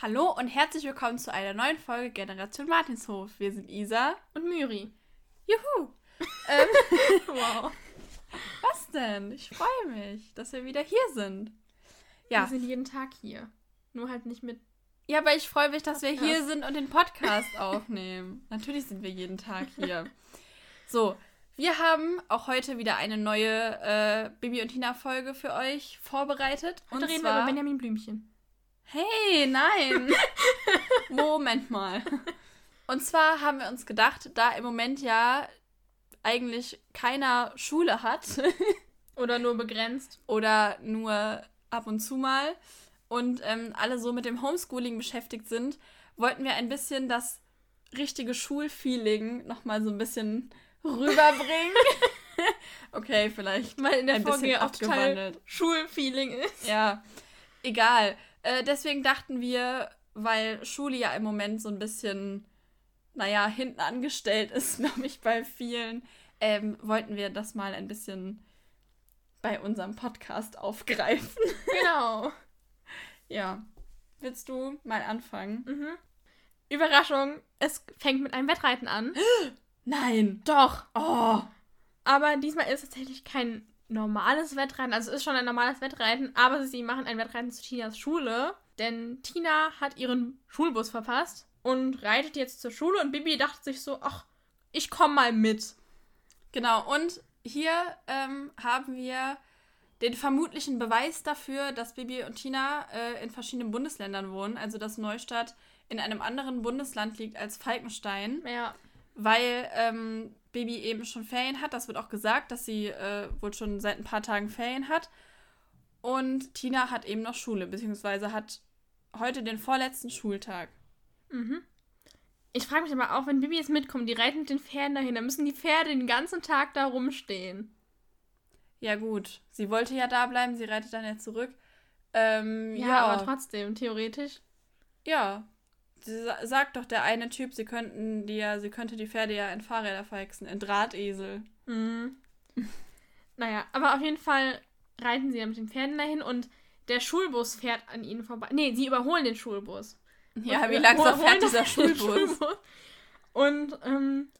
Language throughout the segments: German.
Hallo und herzlich willkommen zu einer neuen Folge Generation Martinshof. Wir sind Isa und Myri. Juhu! ähm, wow. Was denn? Ich freue mich, dass wir wieder hier sind. Ja. Wir sind jeden Tag hier. Nur halt nicht mit. Ja, aber ich freue mich, dass Podcast. wir hier sind und den Podcast aufnehmen. Natürlich sind wir jeden Tag hier. So, wir haben auch heute wieder eine neue äh, Bibi und Tina Folge für euch vorbereitet. Heute und reden zwar... wir über Benjamin Blümchen. Hey, nein. Moment mal. Und zwar haben wir uns gedacht, da im Moment ja eigentlich keiner Schule hat. oder nur begrenzt. Oder nur ab und zu mal. Und ähm, alle so mit dem Homeschooling beschäftigt sind, wollten wir ein bisschen das richtige Schulfeeling nochmal so ein bisschen rüberbringen. okay, vielleicht mal in der ein Folge bisschen abgewandelt. Schulfeeling ist. Ja, egal. Äh, deswegen dachten wir, weil Schule ja im Moment so ein bisschen, naja, hinten angestellt ist, glaube ich, bei vielen, ähm, wollten wir das mal ein bisschen bei unserem Podcast aufgreifen. Genau. ja. Willst du mal anfangen? Mhm. Überraschung, es fängt mit einem Wettreiten an. Nein. Doch. Oh. Aber diesmal ist es tatsächlich kein normales Wettreiten. Also es ist schon ein normales Wettreiten, aber sie machen ein Wettreiten zu Tinas Schule. Denn Tina hat ihren Schulbus verpasst und reitet jetzt zur Schule und Bibi dachte sich so, ach, ich komme mal mit. Genau, und hier ähm, haben wir den vermutlichen Beweis dafür, dass Bibi und Tina äh, in verschiedenen Bundesländern wohnen. Also dass Neustadt in einem anderen Bundesland liegt als Falkenstein. Ja. Weil ähm, Baby eben schon Ferien hat. Das wird auch gesagt, dass sie äh, wohl schon seit ein paar Tagen Ferien hat. Und Tina hat eben noch Schule, beziehungsweise hat heute den vorletzten Schultag. Mhm. Ich frage mich aber auch, wenn Bibi jetzt mitkommt, die reiten mit den Pferden dahin, dann müssen die Pferde den ganzen Tag da rumstehen. Ja, gut. Sie wollte ja da bleiben, sie reitet dann ja zurück. Ähm, ja, ja, aber trotzdem, theoretisch. Ja, sagt doch der eine Typ, sie könnten die ja, sie könnte die Pferde ja in Fahrräder verhexen, in Drahtesel. Mhm. naja, aber auf jeden Fall reiten sie ja mit den Pferden dahin und der Schulbus fährt an ihnen vorbei. Nee, sie überholen den Schulbus. Ja, und wie langsam fährt dieser Schulbus? Schulbus? Und ähm,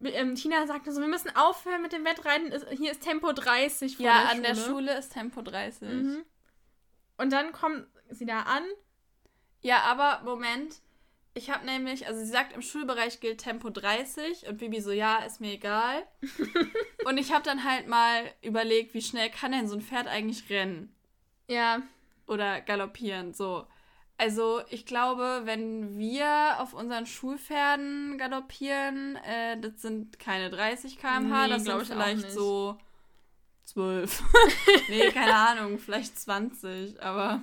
ähm, Tina sagte so, wir müssen aufhören mit dem Wettreiten. Hier ist Tempo 30 vor Ja, der an der Schule ist Tempo 30. Mhm. Und dann kommt sie da an ja, aber Moment. Ich habe nämlich, also sie sagt, im Schulbereich gilt Tempo 30 und Bibi so, ja, ist mir egal. und ich habe dann halt mal überlegt, wie schnell kann denn so ein Pferd eigentlich rennen? Ja. Oder galoppieren, so. Also ich glaube, wenn wir auf unseren Schulpferden galoppieren, äh, das sind keine 30 km/h, nee, das sind vielleicht so 12. nee, keine Ahnung, vielleicht 20, aber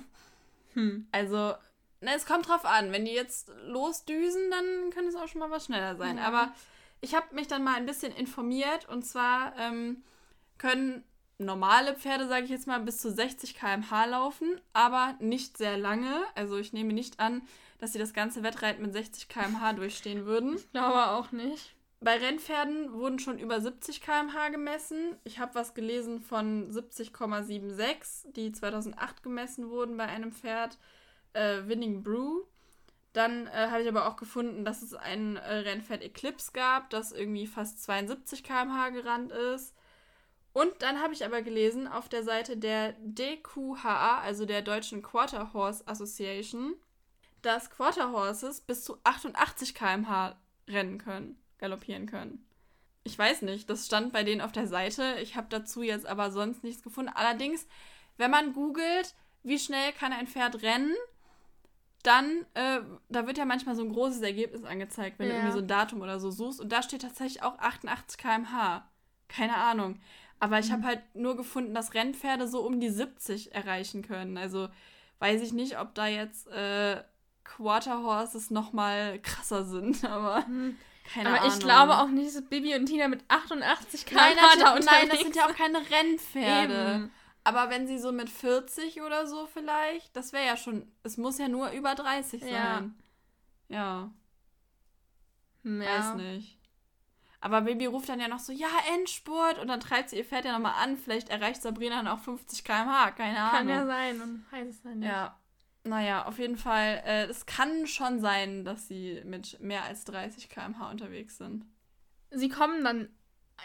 hm. also na, es kommt drauf an. Wenn die jetzt losdüsen, dann kann es auch schon mal was schneller sein. Ja. Aber ich habe mich dann mal ein bisschen informiert und zwar ähm, können normale Pferde, sage ich jetzt mal, bis zu 60 km/h laufen, aber nicht sehr lange. Also ich nehme nicht an, dass sie das ganze Wettreiten mit 60 km/h durchstehen würden. Ich glaube auch nicht. Bei Rennpferden wurden schon über 70 km/h gemessen. Ich habe was gelesen von 70,76, die 2008 gemessen wurden bei einem Pferd äh, Winning Brew. Dann äh, habe ich aber auch gefunden, dass es ein äh, Rennpferd Eclipse gab, das irgendwie fast 72 km/h gerannt ist. Und dann habe ich aber gelesen auf der Seite der DQHA, also der Deutschen Quarter Horse Association, dass Quarter Horses bis zu 88 km/h rennen können, galoppieren können. Ich weiß nicht, das stand bei denen auf der Seite. Ich habe dazu jetzt aber sonst nichts gefunden. Allerdings, wenn man googelt, wie schnell kann ein Pferd rennen, dann, äh, da wird ja manchmal so ein großes Ergebnis angezeigt, wenn ja. du irgendwie so ein Datum oder so suchst. Und da steht tatsächlich auch 88 km/h. Keine Ahnung. Aber ich mhm. habe halt nur gefunden, dass Rennpferde so um die 70 erreichen können. Also weiß ich nicht, ob da jetzt äh, Quarter Horses nochmal krasser sind, aber. Mhm. Keine aber Ahnung. ich glaube auch nicht, dass Bibi und Tina mit 88 km/h nein, da Nein, das sind ja auch keine Rennpferde. Eben. Aber wenn sie so mit 40 oder so vielleicht, das wäre ja schon, es muss ja nur über 30 sein. Ja. Ja. Hm, ja. Weiß nicht. Aber Baby ruft dann ja noch so, ja, Endspurt. Und dann treibt sie ihr Pferd ja nochmal an. Vielleicht erreicht Sabrina dann auch 50 km/h. Keine Ahnung. Kann ja sein. Und heißt es dann nicht. Ja. Naja, auf jeden Fall, äh, es kann schon sein, dass sie mit mehr als 30 km/h unterwegs sind. Sie kommen dann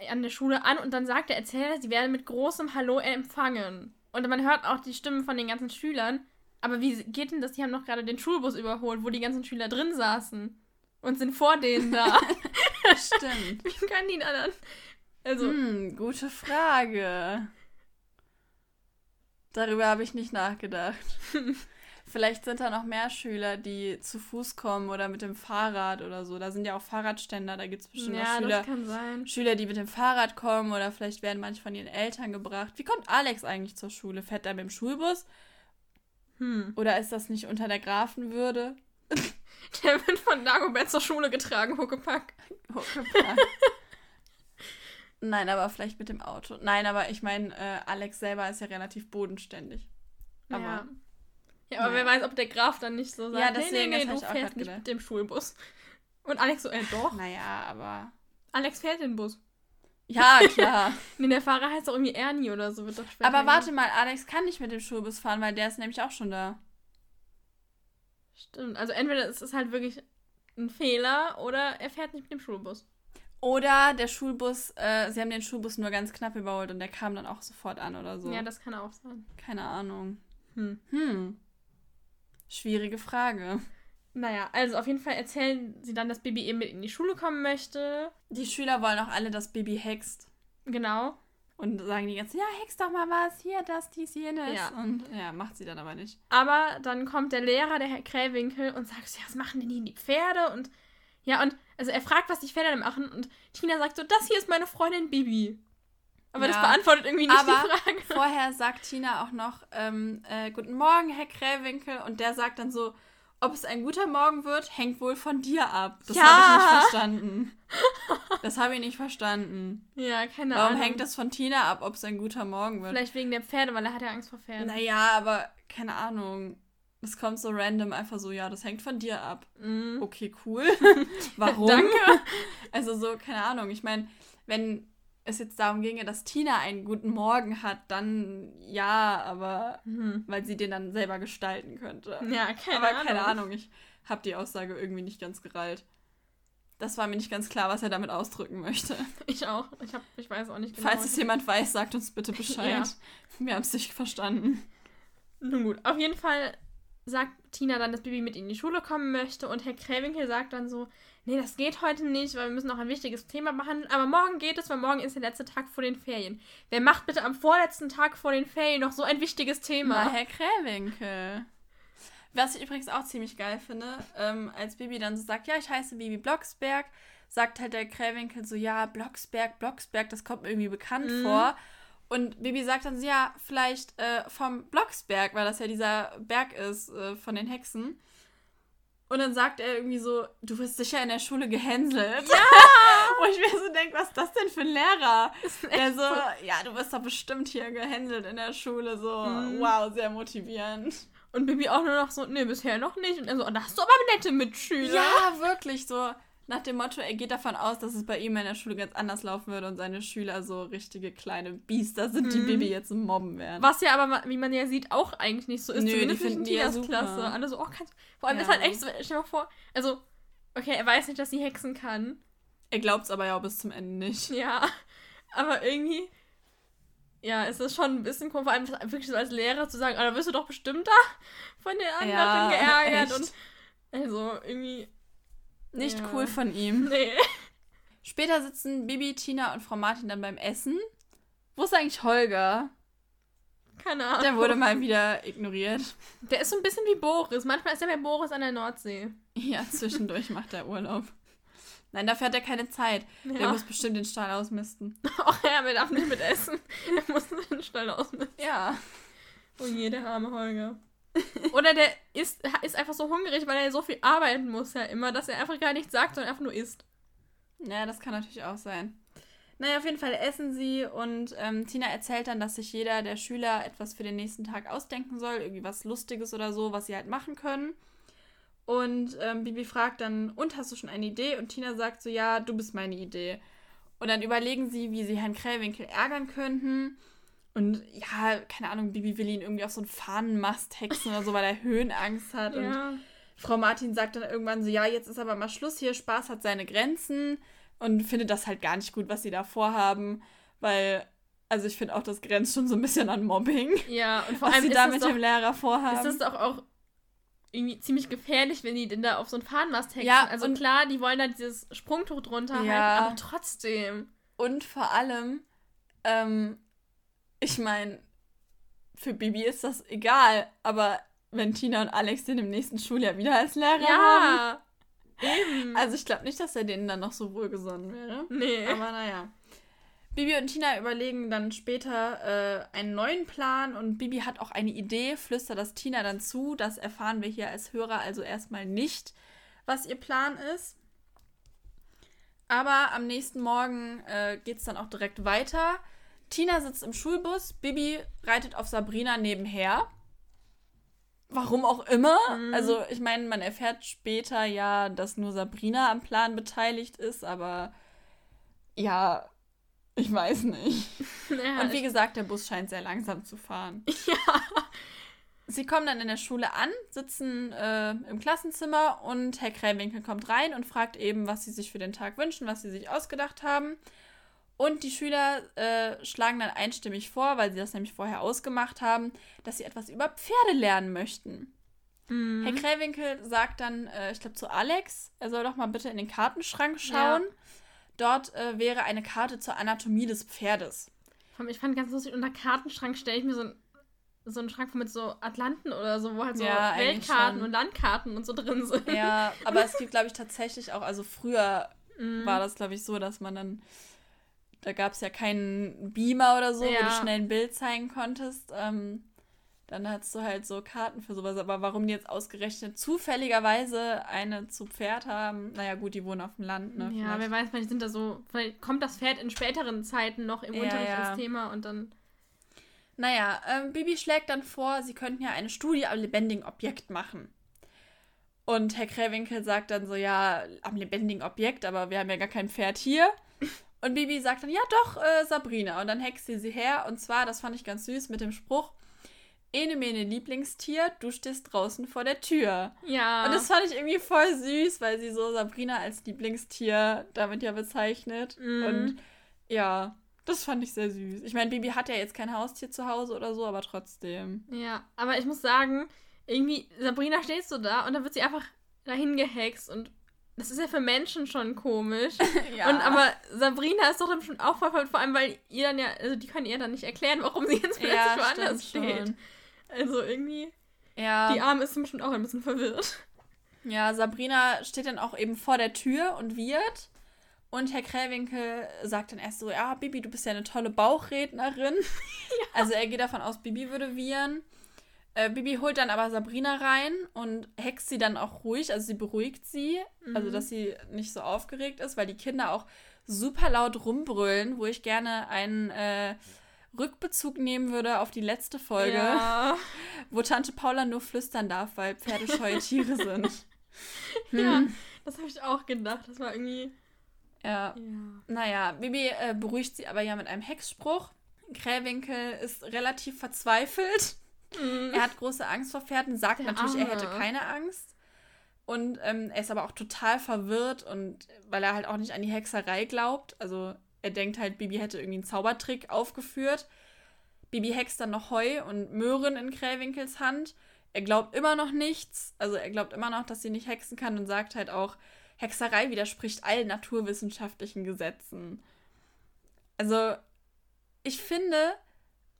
an der Schule an und dann sagt der Erzähler, sie werden mit großem Hallo empfangen. Und man hört auch die Stimmen von den ganzen Schülern. Aber wie geht denn das? Die haben doch gerade den Schulbus überholt, wo die ganzen Schüler drin saßen. Und sind vor denen da. Stimmt. wie können die da dann? Also, Hm, gute Frage. Darüber habe ich nicht nachgedacht. Vielleicht sind da noch mehr Schüler, die zu Fuß kommen oder mit dem Fahrrad oder so. Da sind ja auch Fahrradständer, da gibt es bestimmt ja, auch Schüler, das kann sein. Schüler, die mit dem Fahrrad kommen oder vielleicht werden manche von ihren Eltern gebracht. Wie kommt Alex eigentlich zur Schule? Fährt er mit dem Schulbus? Hm. Oder ist das nicht unter der Grafenwürde? Der wird von Dagobert zur Schule getragen, Huckepack. Huckepack. Nein, aber vielleicht mit dem Auto. Nein, aber ich meine, äh, Alex selber ist ja relativ bodenständig. Aber ja. Ja, aber Ja. wer weiß, ob der Graf dann nicht so sagt, Ja, deswegen, nee, nee, nee, du fährst nicht mit dem Schulbus. Und Alex so, äh, doch. naja, aber. Alex fährt den Bus. Ja, klar. Nee, der Fahrer heißt doch irgendwie Ernie oder so, wird doch später. aber warte mal, Alex kann nicht mit dem Schulbus fahren, weil der ist nämlich auch schon da. Stimmt, also entweder ist es halt wirklich ein Fehler oder er fährt nicht mit dem Schulbus. Oder der Schulbus, äh, sie haben den Schulbus nur ganz knapp überholt und der kam dann auch sofort an oder so. Ja, das kann auch sein. Keine Ahnung. Hm. Hm. Schwierige Frage. Naja, also auf jeden Fall erzählen sie dann, dass Baby eben mit in die Schule kommen möchte. Die Schüler wollen auch alle, dass Baby hext. Genau. Und sagen die ganze, ja, hex doch mal was, hier, das, dies, jenes. Ja. Und ja, macht sie dann aber nicht. Aber dann kommt der Lehrer, der Herr Krähwinkel, und sagt ja, was machen denn die, die Pferde? Und ja, und also er fragt, was die Pferde machen. Und Tina sagt so, das hier ist meine Freundin Bibi. Aber das Ja. beantwortet irgendwie nicht Aber die Frage. Vorher sagt Tina auch noch, ähm, äh, guten Morgen, Herr Krähwinkel. Und der sagt dann so, ob es ein guter Morgen wird, hängt wohl von dir ab. Das Ja. habe ich nicht verstanden. Das habe ich nicht verstanden. Ja, keine Warum Ahnung. hängt das von Tina ab, ob es ein guter Morgen wird? Vielleicht wegen der Pferde, weil er hat ja Angst vor Pferden. Naja, aber keine Ahnung. Das kommt so random einfach so, ja, das hängt von dir ab. Mhm. Okay, cool. Warum? Danke. Also so, keine Ahnung. Ich meine, wenn es jetzt darum ginge, dass Tina einen guten Morgen hat, dann ja, aber Mhm. weil sie den dann selber gestalten könnte. Ja, keine aber Ahnung. keine Ahnung, ich habe die Aussage irgendwie nicht ganz gereilt. Das war mir nicht ganz klar, was er damit ausdrücken möchte. Ich auch. Ich, hab, ich weiß auch nicht genau. Falls es jemand weiß, sagt uns bitte Bescheid. Ja. Wir haben es nicht verstanden. Nun gut, auf jeden Fall sagt Tina dann, dass Bibi mit in die Schule kommen möchte und Herr Kräwinkel sagt dann so, nee, das geht heute nicht, weil wir müssen noch ein wichtiges Thema behandeln, aber morgen geht es, weil morgen ist der letzte Tag vor den Ferien. Wer macht bitte am vorletzten Tag vor den Ferien noch so ein wichtiges Thema? Na, Herr Krähwinkel. Was ich übrigens auch ziemlich geil finde, ähm, als Bibi dann so sagt, ja, ich heiße Bibi Blocksberg, sagt halt der Krähwinkel so, ja, Blocksberg, Blocksberg, das kommt mir irgendwie bekannt Mhm. vor. Und Bibi sagt dann so, ja, vielleicht äh, vom Blocksberg, weil das ja dieser Berg ist äh, von den Hexen. Und dann sagt er irgendwie so, du wirst sicher in der Schule gehänselt. Ja! Wo ich mir so denke, was ist das denn für ein Lehrer? Der so, ja, du wirst doch bestimmt hier gehänselt in der Schule. So, Mhm. wow, sehr motivierend. Und Bibi auch nur noch so, nee, bisher noch nicht. Und er so, oh, da hast du aber nette Mitschüler. Ja, wirklich so. Nach dem Motto, er geht davon aus, dass es bei ihm in der Schule ganz anders laufen würde und seine Schüler so richtige kleine Biester sind, die Mhm. Bibi jetzt mobben werden. Was ja aber, wie man ja sieht, auch eigentlich nicht so ist. Nö, die Zumindest nicht in finden die ja. Klasse. Alle so, oh, kannst Vor allem Ja. ist halt echt so, stell dir mal vor, also, okay, er weiß nicht, dass sie hexen kann. Er glaubt es aber ja auch bis zum Ende nicht. Ja, aber irgendwie, ja, es ist schon ein bisschen komisch, vor allem wirklich so als Lehrer zu sagen, oh, da wirst du doch bestimmt da von den anderen Ja, geärgert. echt. Und also irgendwie, Nicht Ja. cool von ihm. nee. Später sitzen Bibi, Tina und Frau Martin dann beim Essen. Wo ist eigentlich Holger? Keine Ahnung. Der wurde mal wieder ignoriert. Der ist so ein bisschen wie Boris. Manchmal ist er bei Boris an der Nordsee. Ja, zwischendurch macht er Urlaub. Nein, dafür hat er keine Zeit. Der Ja. muss bestimmt den Stall ausmisten. Ach ja, wir darf nicht mit essen. Er muss den Stall ausmisten. Ja. Oh je, der arme Holger. Oder der ist, ist einfach so hungrig, weil er so viel arbeiten muss ja immer, dass er einfach gar nichts sagt, sondern einfach nur isst. Ja, das kann natürlich auch sein. Naja, auf jeden Fall essen sie und ähm, Tina erzählt dann, dass sich jeder der Schüler etwas für den nächsten Tag ausdenken soll, irgendwie was Lustiges oder so, was sie halt machen können. Und ähm, Bibi fragt dann, und hast du schon eine Idee? Und Tina sagt so, ja, du bist meine Idee. Und dann überlegen sie, wie sie Herrn Krähwinkel ärgern könnten. Und ja, keine Ahnung, Bibi will ihn irgendwie auf so einen Fahnenmast hexen oder so, weil er Höhenangst hat. Ja. Und Frau Martin sagt dann irgendwann so, ja, jetzt ist aber mal Schluss hier, Spaß hat seine Grenzen und findet das halt gar nicht gut, was sie da vorhaben, weil, also ich finde auch, das grenzt schon so ein bisschen an Mobbing. Ja, und vor was allem sie da mit doch, dem Lehrer vorhaben. Ist das doch auch irgendwie ziemlich gefährlich, wenn die denn da auf so einen Fahnenmast hexen. Ja, also klar, die wollen da dieses Sprungtuch drunter ja, halten, aber trotzdem. Und vor allem, ähm, ich meine, für Bibi ist das egal, aber wenn Tina und Alex den im nächsten Schuljahr wieder als Lehrer ja, haben. Eben. Also ich glaube nicht, dass er denen dann noch so wohlgesonnen wäre. Nee. Aber naja. Bibi und Tina überlegen dann später äh, einen neuen Plan und Bibi hat auch eine Idee, flüstert das Tina dann zu. Das erfahren wir hier als Hörer also erstmal nicht, was ihr Plan ist. Aber am nächsten Morgen äh, geht es dann auch direkt weiter. Tina sitzt im Schulbus, Bibi reitet auf Sabrina nebenher. Warum auch immer. Mhm. Also, ich meine, man erfährt später ja, dass nur Sabrina am Plan beteiligt ist, aber ja, ich weiß nicht. Ja, und wie gesagt, der Bus scheint sehr langsam zu fahren. Ja. Sie kommen dann in der Schule an, sitzen äh, im Klassenzimmer und Herr Krämwinkel kommt rein und fragt eben, was sie sich für den Tag wünschen, was sie sich ausgedacht haben. Und die Schüler äh, schlagen dann einstimmig vor, weil sie das nämlich vorher ausgemacht haben, dass sie etwas über Pferde lernen möchten. Mhm. Herr Kräwinkel sagt dann, äh, ich glaube, zu Alex, er soll doch mal bitte in den Kartenschrank schauen. Ja. Dort äh, wäre eine Karte zur Anatomie des Pferdes. Ich fand ganz lustig, unter Kartenschrank stelle ich mir so, ein, so einen Schrank mit so Atlanten oder so, wo halt so ja, Weltkarten und Landkarten und so drin sind. Ja, aber es gibt, glaube ich, tatsächlich auch, also früher mhm. war das, glaube ich, so, dass man dann da gab es ja keinen Beamer oder so, ja. wo du schnell ein Bild zeigen konntest. Ähm, dann hattest du halt so Karten für sowas. Aber warum die jetzt ausgerechnet zufälligerweise eine zu Pferd haben, naja, gut, die wohnen auf dem Land, ne? Ja, vielleicht. wer weiß, vielleicht sind da so, vielleicht kommt das Pferd in späteren Zeiten noch im ja, Unterricht ja. als Thema und dann. Naja, ähm, Bibi schlägt dann vor, sie könnten ja eine Studie am lebendigen Objekt machen. Und Herr Kräwinkel sagt dann so, ja, am lebendigen Objekt, aber wir haben ja gar kein Pferd hier. Und Bibi sagt dann, ja doch, äh, Sabrina. Und dann hext sie sie her. Und zwar, das fand ich ganz süß, mit dem Spruch, Ene mene Lieblingstier, du stehst draußen vor der Tür. Ja. Und das fand ich irgendwie voll süß, weil sie so Sabrina als Lieblingstier damit ja bezeichnet. Mhm. Und ja, das fand ich sehr süß. Ich meine, Bibi hat ja jetzt kein Haustier zu Hause oder so, aber trotzdem. Ja, aber ich muss sagen, irgendwie, Sabrina steht so da und dann wird sie einfach dahin gehext und das ist ja für Menschen schon komisch. ja. Und aber Sabrina ist doch dann schon auch voll, vor allem, weil ihr dann ja, also die können ihr dann nicht erklären, warum sie jetzt plötzlich ja, woanders steht. Schon. Also irgendwie. Ja. Die Arme ist bestimmt auch ein bisschen verwirrt. Ja, Sabrina steht dann auch eben vor der Tür und wird. Und Herr Kräwinkel sagt dann erst so: Ja, Bibi, du bist ja eine tolle Bauchrednerin. ja. Also er geht davon aus, Bibi würde wiehern. Äh, Bibi holt dann aber Sabrina rein und hext sie dann auch ruhig, also sie beruhigt sie, also mhm. also dass sie nicht so aufgeregt ist, weil die Kinder auch super laut rumbrüllen, wo ich gerne einen äh, Rückbezug nehmen würde auf die letzte Folge, ja. wo Tante Paula nur flüstern darf, weil Pferde scheue Tiere sind. Hm. Ja, das habe ich auch gedacht. Das war irgendwie. Ja. ja. Naja, Bibi äh, beruhigt sie aber ja mit einem Hexspruch. Krähwinkel ist relativ verzweifelt Mhm. Er hat große Angst vor Pferden, sagt Der natürlich, Arme. er hätte keine Angst. Und ähm, er ist aber auch total verwirrt und weil er halt auch nicht an die Hexerei glaubt. Also er denkt halt, Bibi hätte irgendwie einen Zaubertrick aufgeführt. Bibi hext dann noch Heu und Möhren in Krähwinkels Hand. Er glaubt immer noch nichts. Also er glaubt immer noch, dass sie nicht hexen kann und sagt halt auch, Hexerei widerspricht allen naturwissenschaftlichen Gesetzen. Also ich finde,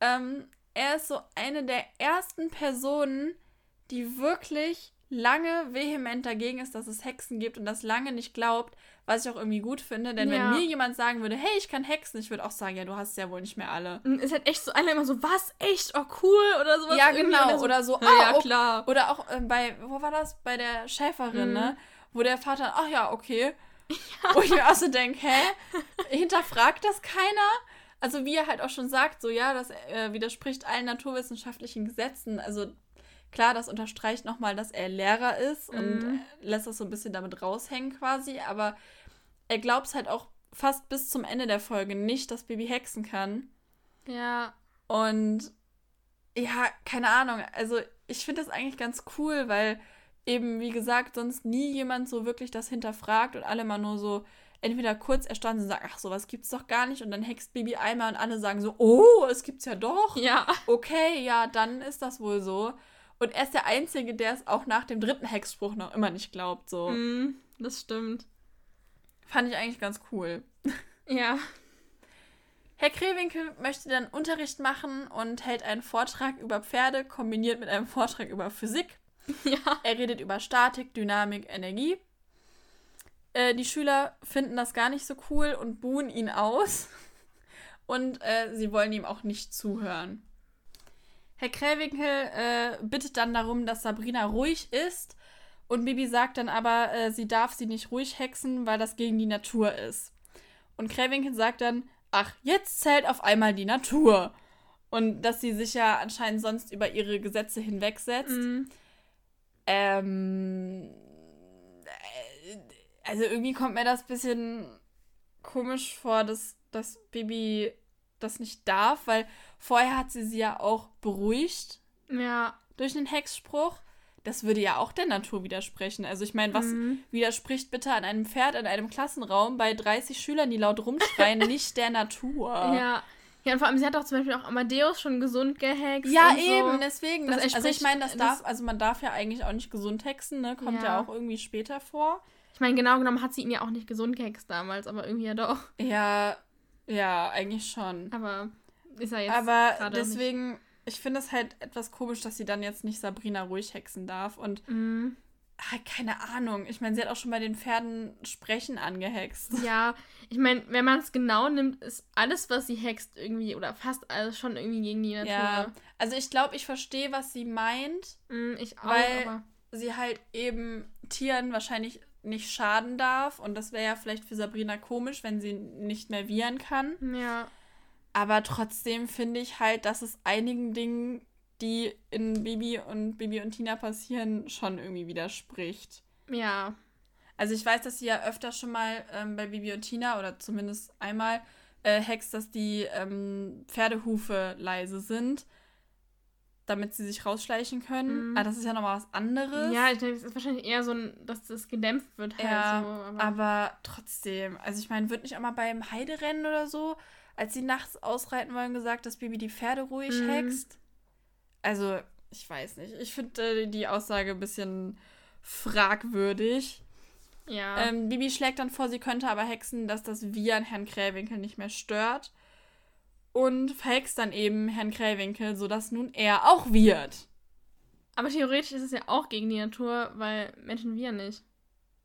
ähm, er ist so eine der ersten Personen, die wirklich lange vehement dagegen ist, dass es Hexen gibt und das lange nicht glaubt, was ich auch irgendwie gut finde. Denn ja. wenn mir jemand sagen würde, hey, ich kann Hexen, ich würde auch sagen, ja, du hast ja wohl nicht mehr alle. Es hat echt so alle immer so, was, echt, oh cool oder sowas. Ja, genau. Oder so, oder so ah, ja, klar. Oder auch äh, bei, wo war das? Bei der Schäferin, mhm. ne? Wo der Vater, ach ja, okay. Ja. Wo ich mir auch so denke, hä? Hinterfragt das keiner? Also wie er halt auch schon sagt, so ja, das äh, widerspricht allen naturwissenschaftlichen Gesetzen. Also klar, das unterstreicht nochmal, dass er Lehrer ist mhm. und lässt das so ein bisschen damit raushängen quasi, aber er glaubt halt auch fast bis zum Ende der Folge nicht, dass Baby hexen kann. Ja. Und ja, keine Ahnung. Also ich finde das eigentlich ganz cool, weil eben, wie gesagt, sonst nie jemand so wirklich das hinterfragt und alle mal nur so entweder kurz erstaunt und sagen, ach, sowas gibt's doch gar nicht. Und dann hext Baby einmal und alle sagen so, oh, es gibt's ja doch. Ja. Okay, ja, dann ist das wohl so. Und er ist der Einzige, der es auch nach dem dritten Hexspruch noch immer nicht glaubt. So. Mm, das stimmt. Fand ich eigentlich ganz cool. Ja. Herr Krewinkel möchte dann Unterricht machen und hält einen Vortrag über Pferde, kombiniert mit einem Vortrag über Physik. Ja. Er redet über Statik, Dynamik, Energie. Äh, die Schüler finden das gar nicht so cool und buhen ihn aus. Und äh, sie wollen ihm auch nicht zuhören. Herr Kräwinkel äh, bittet dann darum, dass Sabrina ruhig ist. Und Bibi sagt dann aber, äh, sie darf sie nicht ruhig hexen, weil das gegen die Natur ist. Und Kräwinkel sagt dann, ach, jetzt zählt auf einmal die Natur. Und dass sie sich ja anscheinend sonst über ihre Gesetze hinwegsetzt. Mm. Ähm, äh, also irgendwie kommt mir das ein bisschen komisch vor, dass das Baby das nicht darf, weil vorher hat sie sie ja auch beruhigt Ja. durch einen Hexspruch. Das würde ja auch der Natur widersprechen. Also ich meine, was Mhm. widerspricht bitte an einem Pferd in einem Klassenraum bei 30 Schülern, die laut rumschreien, nicht der Natur? Ja. Ja, und vor allem, sie hat auch zum Beispiel auch Amadeus schon gesund gehext. Ja, und so. eben, deswegen. Das Das, also ich meine, das das- darf, also man darf ja eigentlich auch nicht gesund hexen, ne? Kommt ja, Ja. auch irgendwie später vor. Ich meine, genau genommen hat sie ihn ja auch nicht gesund gehext damals, aber irgendwie ja doch. Ja, ja, eigentlich schon. Aber ist er jetzt Aber deswegen, ich finde es halt etwas komisch, dass sie dann jetzt nicht Sabrina ruhig hexen darf. Und Nicht. Mhm. Ah, keine Ahnung. Ich meine, sie hat auch schon bei den Pferden Sprechen angehext. Ja, ich meine, wenn man es genau nimmt, ist alles, was sie hext, irgendwie, oder fast alles schon irgendwie gegen die Natur. Ja, also ich glaube, ich verstehe, was sie meint. Mm, ich auch, Weil- aber. Sie halt eben Tieren wahrscheinlich nicht schaden darf. Und das wäre ja vielleicht für Sabrina komisch, wenn sie nicht mehr wiehern kann. Ja. Aber trotzdem finde ich halt, dass es einigen Dingen, die in Bibi und Bibi und Tina passieren, schon irgendwie widerspricht. Ja. Also ich weiß, dass sie ja öfter schon mal ähm, bei Bibi und Tina oder zumindest einmal äh, hext, dass die ähm, Pferdehufe leise sind, damit sie sich rausschleichen können. Mhm. Ah, das ist ja nochmal was anderes. Ja, ich denke, es ist wahrscheinlich eher so, ein, dass das gedämpft wird halt Ja, so. Aber, Aber trotzdem, also ich meine, wird nicht auch mal beim Heiderennen oder so, als sie nachts ausreiten wollen, gesagt, dass Bibi die Pferde ruhig Mhm. hext? Also, ich weiß nicht. Ich finde äh, die Aussage ein bisschen fragwürdig. ja. Ähm, Bibi schlägt dann vor, sie könnte aber hexen, dass das Viren Herrn Krähwinkel nicht mehr stört. Und verhext dann eben Herrn Krähwinkel, sodass nun er auch wird. aber theoretisch ist es ja auch gegen die Natur, weil Menschen wir nicht.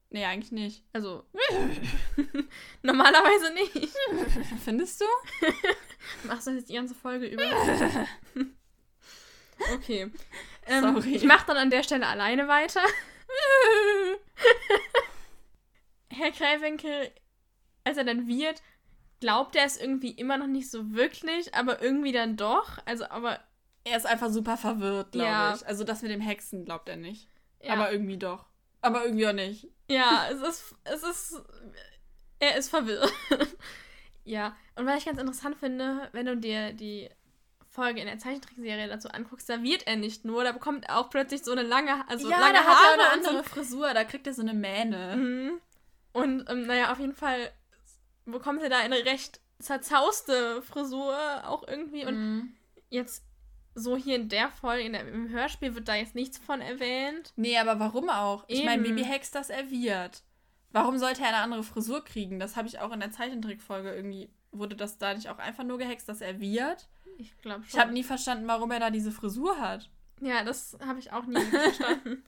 Nee, eigentlich nicht. Also. normalerweise nicht. Findest du? Machst du jetzt die ganze Folge über? Okay. Ähm, Sorry. Ich mach dann an der Stelle alleine weiter. Herr Krähwinkel, als er dann wird, glaubt er es irgendwie immer noch nicht so wirklich, aber irgendwie dann doch. Also, aber. Er ist einfach super verwirrt, glaube Ja. ich. Also das mit dem Hexen glaubt er nicht. Ja, Aber irgendwie doch. Aber irgendwie auch nicht. ja es ist. Es ist. Er ist verwirrt. ja. Und was ich ganz interessant finde, wenn du dir die Folge in der Zeichentrickserie dazu anguckst, da wird er nicht nur, da bekommt er auch plötzlich so eine lange, also ja, lange da hat er Haare eine andere Frisur. Da kriegt er so eine Mähne. Mhm. Und ähm, naja, auf jeden Fall bekommt er da eine recht zerzauste Frisur auch irgendwie. Und Mhm. jetzt so hier in der Folge, in der, im Hörspiel wird da jetzt nichts von erwähnt. Nee, aber warum auch? Ich meine, Eben. Baby Hex, das er wird. Warum sollte er eine andere Frisur kriegen? Das habe ich auch in der Zeichentrickfolge irgendwie. Wurde das da nicht auch einfach nur gehext, dass er wird? Ich glaube schon. Ich habe nie verstanden, warum er da diese Frisur hat. ja, das habe ich auch nie verstanden.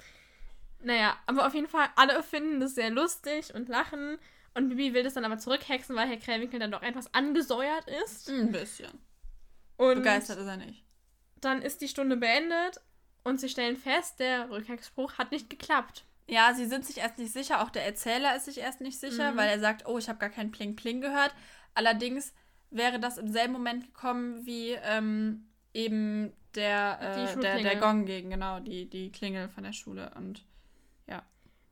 naja, aber auf jeden Fall, alle finden das sehr lustig und lachen. Und Bibi will das dann aber zurückhexen, weil Herr Krähwinkel dann doch etwas angesäuert ist. Ein bisschen. Und Begeistert ist er nicht. dann ist die Stunde beendet und sie stellen fest, der Rückhexspruch hat nicht geklappt. Ja, sie sind sich erst nicht sicher. Auch der Erzähler ist sich erst nicht sicher, Mhm. weil er sagt, oh, ich habe gar kein Pling-Pling gehört. Allerdings wäre das im selben Moment gekommen wie ähm, eben der, äh, der, der Gong gegen, genau, die, die Klingel von der Schule. Und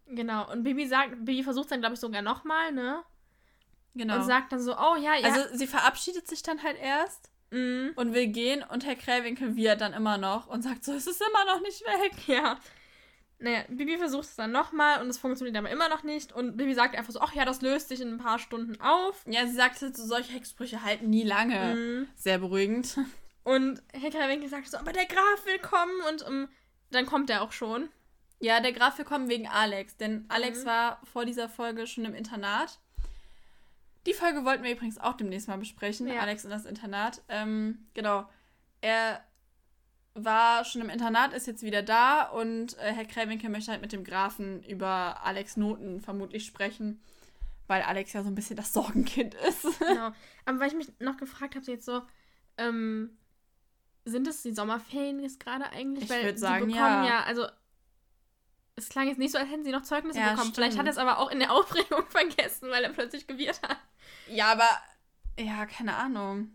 Genau. Und Bibi sagt, Bibi versucht dann, glaube ich, sogar nochmal, ne? genau. Und sagt dann so, oh ja, ja. Also sie verabschiedet sich dann halt erst Mhm. und will gehen und Herr Krähwinkel wiehert dann immer noch und sagt so, es ist immer noch nicht weg. Ja. Naja, Bibi versucht es dann nochmal und es funktioniert aber immer noch nicht. Und Bibi sagt einfach so, ach ja, das löst sich in ein paar Stunden auf. Ja, sie sagt so, solche Hexsprüche halten nie lange. Mhm. Sehr beruhigend. Und Herr Krawinkel sagt so, aber der Graf will kommen und ähm, dann kommt er auch schon. Ja, der Graf will kommen wegen Alex, denn Alex Mhm. war vor dieser Folge schon im Internat. Die Folge wollten wir übrigens auch demnächst mal besprechen, Ja. Alex und das Internat. Ähm, genau. Er war schon im Internat, ist jetzt wieder da und äh, Herr Kräwinkel möchte halt mit dem Grafen über Alex Noten vermutlich sprechen, weil Alex ja so ein bisschen das Sorgenkind ist. Genau. Aber weil ich mich noch gefragt habe, jetzt so, ähm, sind es die Sommerferien jetzt gerade eigentlich? Ich Weil würd die sagen, bekommen ja. ja, also es klang jetzt nicht so, als hätten sie noch Zeugnisse Ja, bekommen. Vielleicht hat stimmt. er es aber auch in der Aufregung vergessen, weil er plötzlich gewirrt hat. Ja, aber ja, keine Ahnung.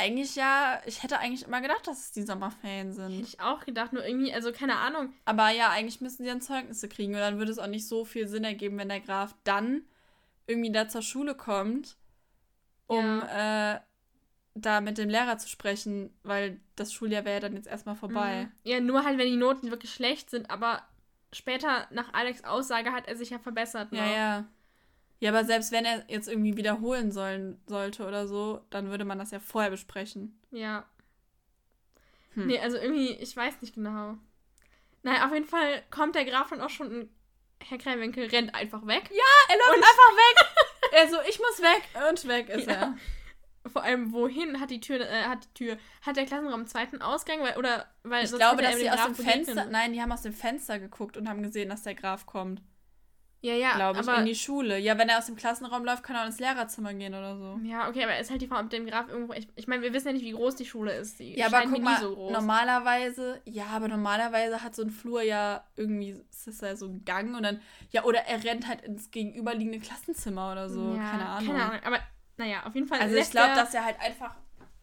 Eigentlich ja, ich hätte eigentlich immer gedacht, dass es die Sommerferien Hätte sind. ich auch gedacht, nur irgendwie, also keine Ahnung. Aber ja, eigentlich müssen sie dann Zeugnisse kriegen. Und dann würde es auch nicht so viel Sinn ergeben, wenn der Graf dann irgendwie da zur Schule kommt, um äh, da mit dem Lehrer zu sprechen, weil das Schuljahr wäre ja dann jetzt erstmal vorbei. Mhm. Ja, nur halt, wenn die Noten wirklich schlecht sind, aber später, nach Alex Aussage, hat er sich ja verbessert. Ja, noch. ja. Ja, aber selbst wenn er jetzt irgendwie wiederholen sollen sollte oder so, dann würde man das ja vorher besprechen. Ja. Hm. Nee, also irgendwie, ich weiß nicht genau. Naja, auf jeden Fall kommt der Graf dann auch schon und Herr Krähenwinkel rennt einfach weg. Er läuft Und- einfach weg. er so, ich muss weg. Und weg ist Ja. er. Vor allem, wohin hat die Tür, äh, hat die Tür, hat der Klassenraum einen zweiten Ausgang, weil, oder, weil Ich glaube, dass sie aus dem begegnen. Fenster, nein, die haben aus dem Fenster geguckt und haben gesehen, dass der Graf kommt. Ja, ja, glaube ich, aber, in die Schule. Ja, wenn er aus dem Klassenraum läuft, kann er auch ins Lehrerzimmer gehen oder so. ja, okay, aber ist halt die Frage, ob dem Graf irgendwo, ich, ich meine, wir wissen ja nicht, wie groß die Schule ist. Die Ja, aber guck mal, so groß. normalerweise, ja, aber normalerweise hat so ein Flur ja irgendwie, es ist ja so ein Gang und dann, ja, oder er rennt halt ins gegenüberliegende Klassenzimmer oder so, ja, keine Ahnung. Keine Ahnung, aber naja, auf jeden Fall Also ich glaube, dass er halt einfach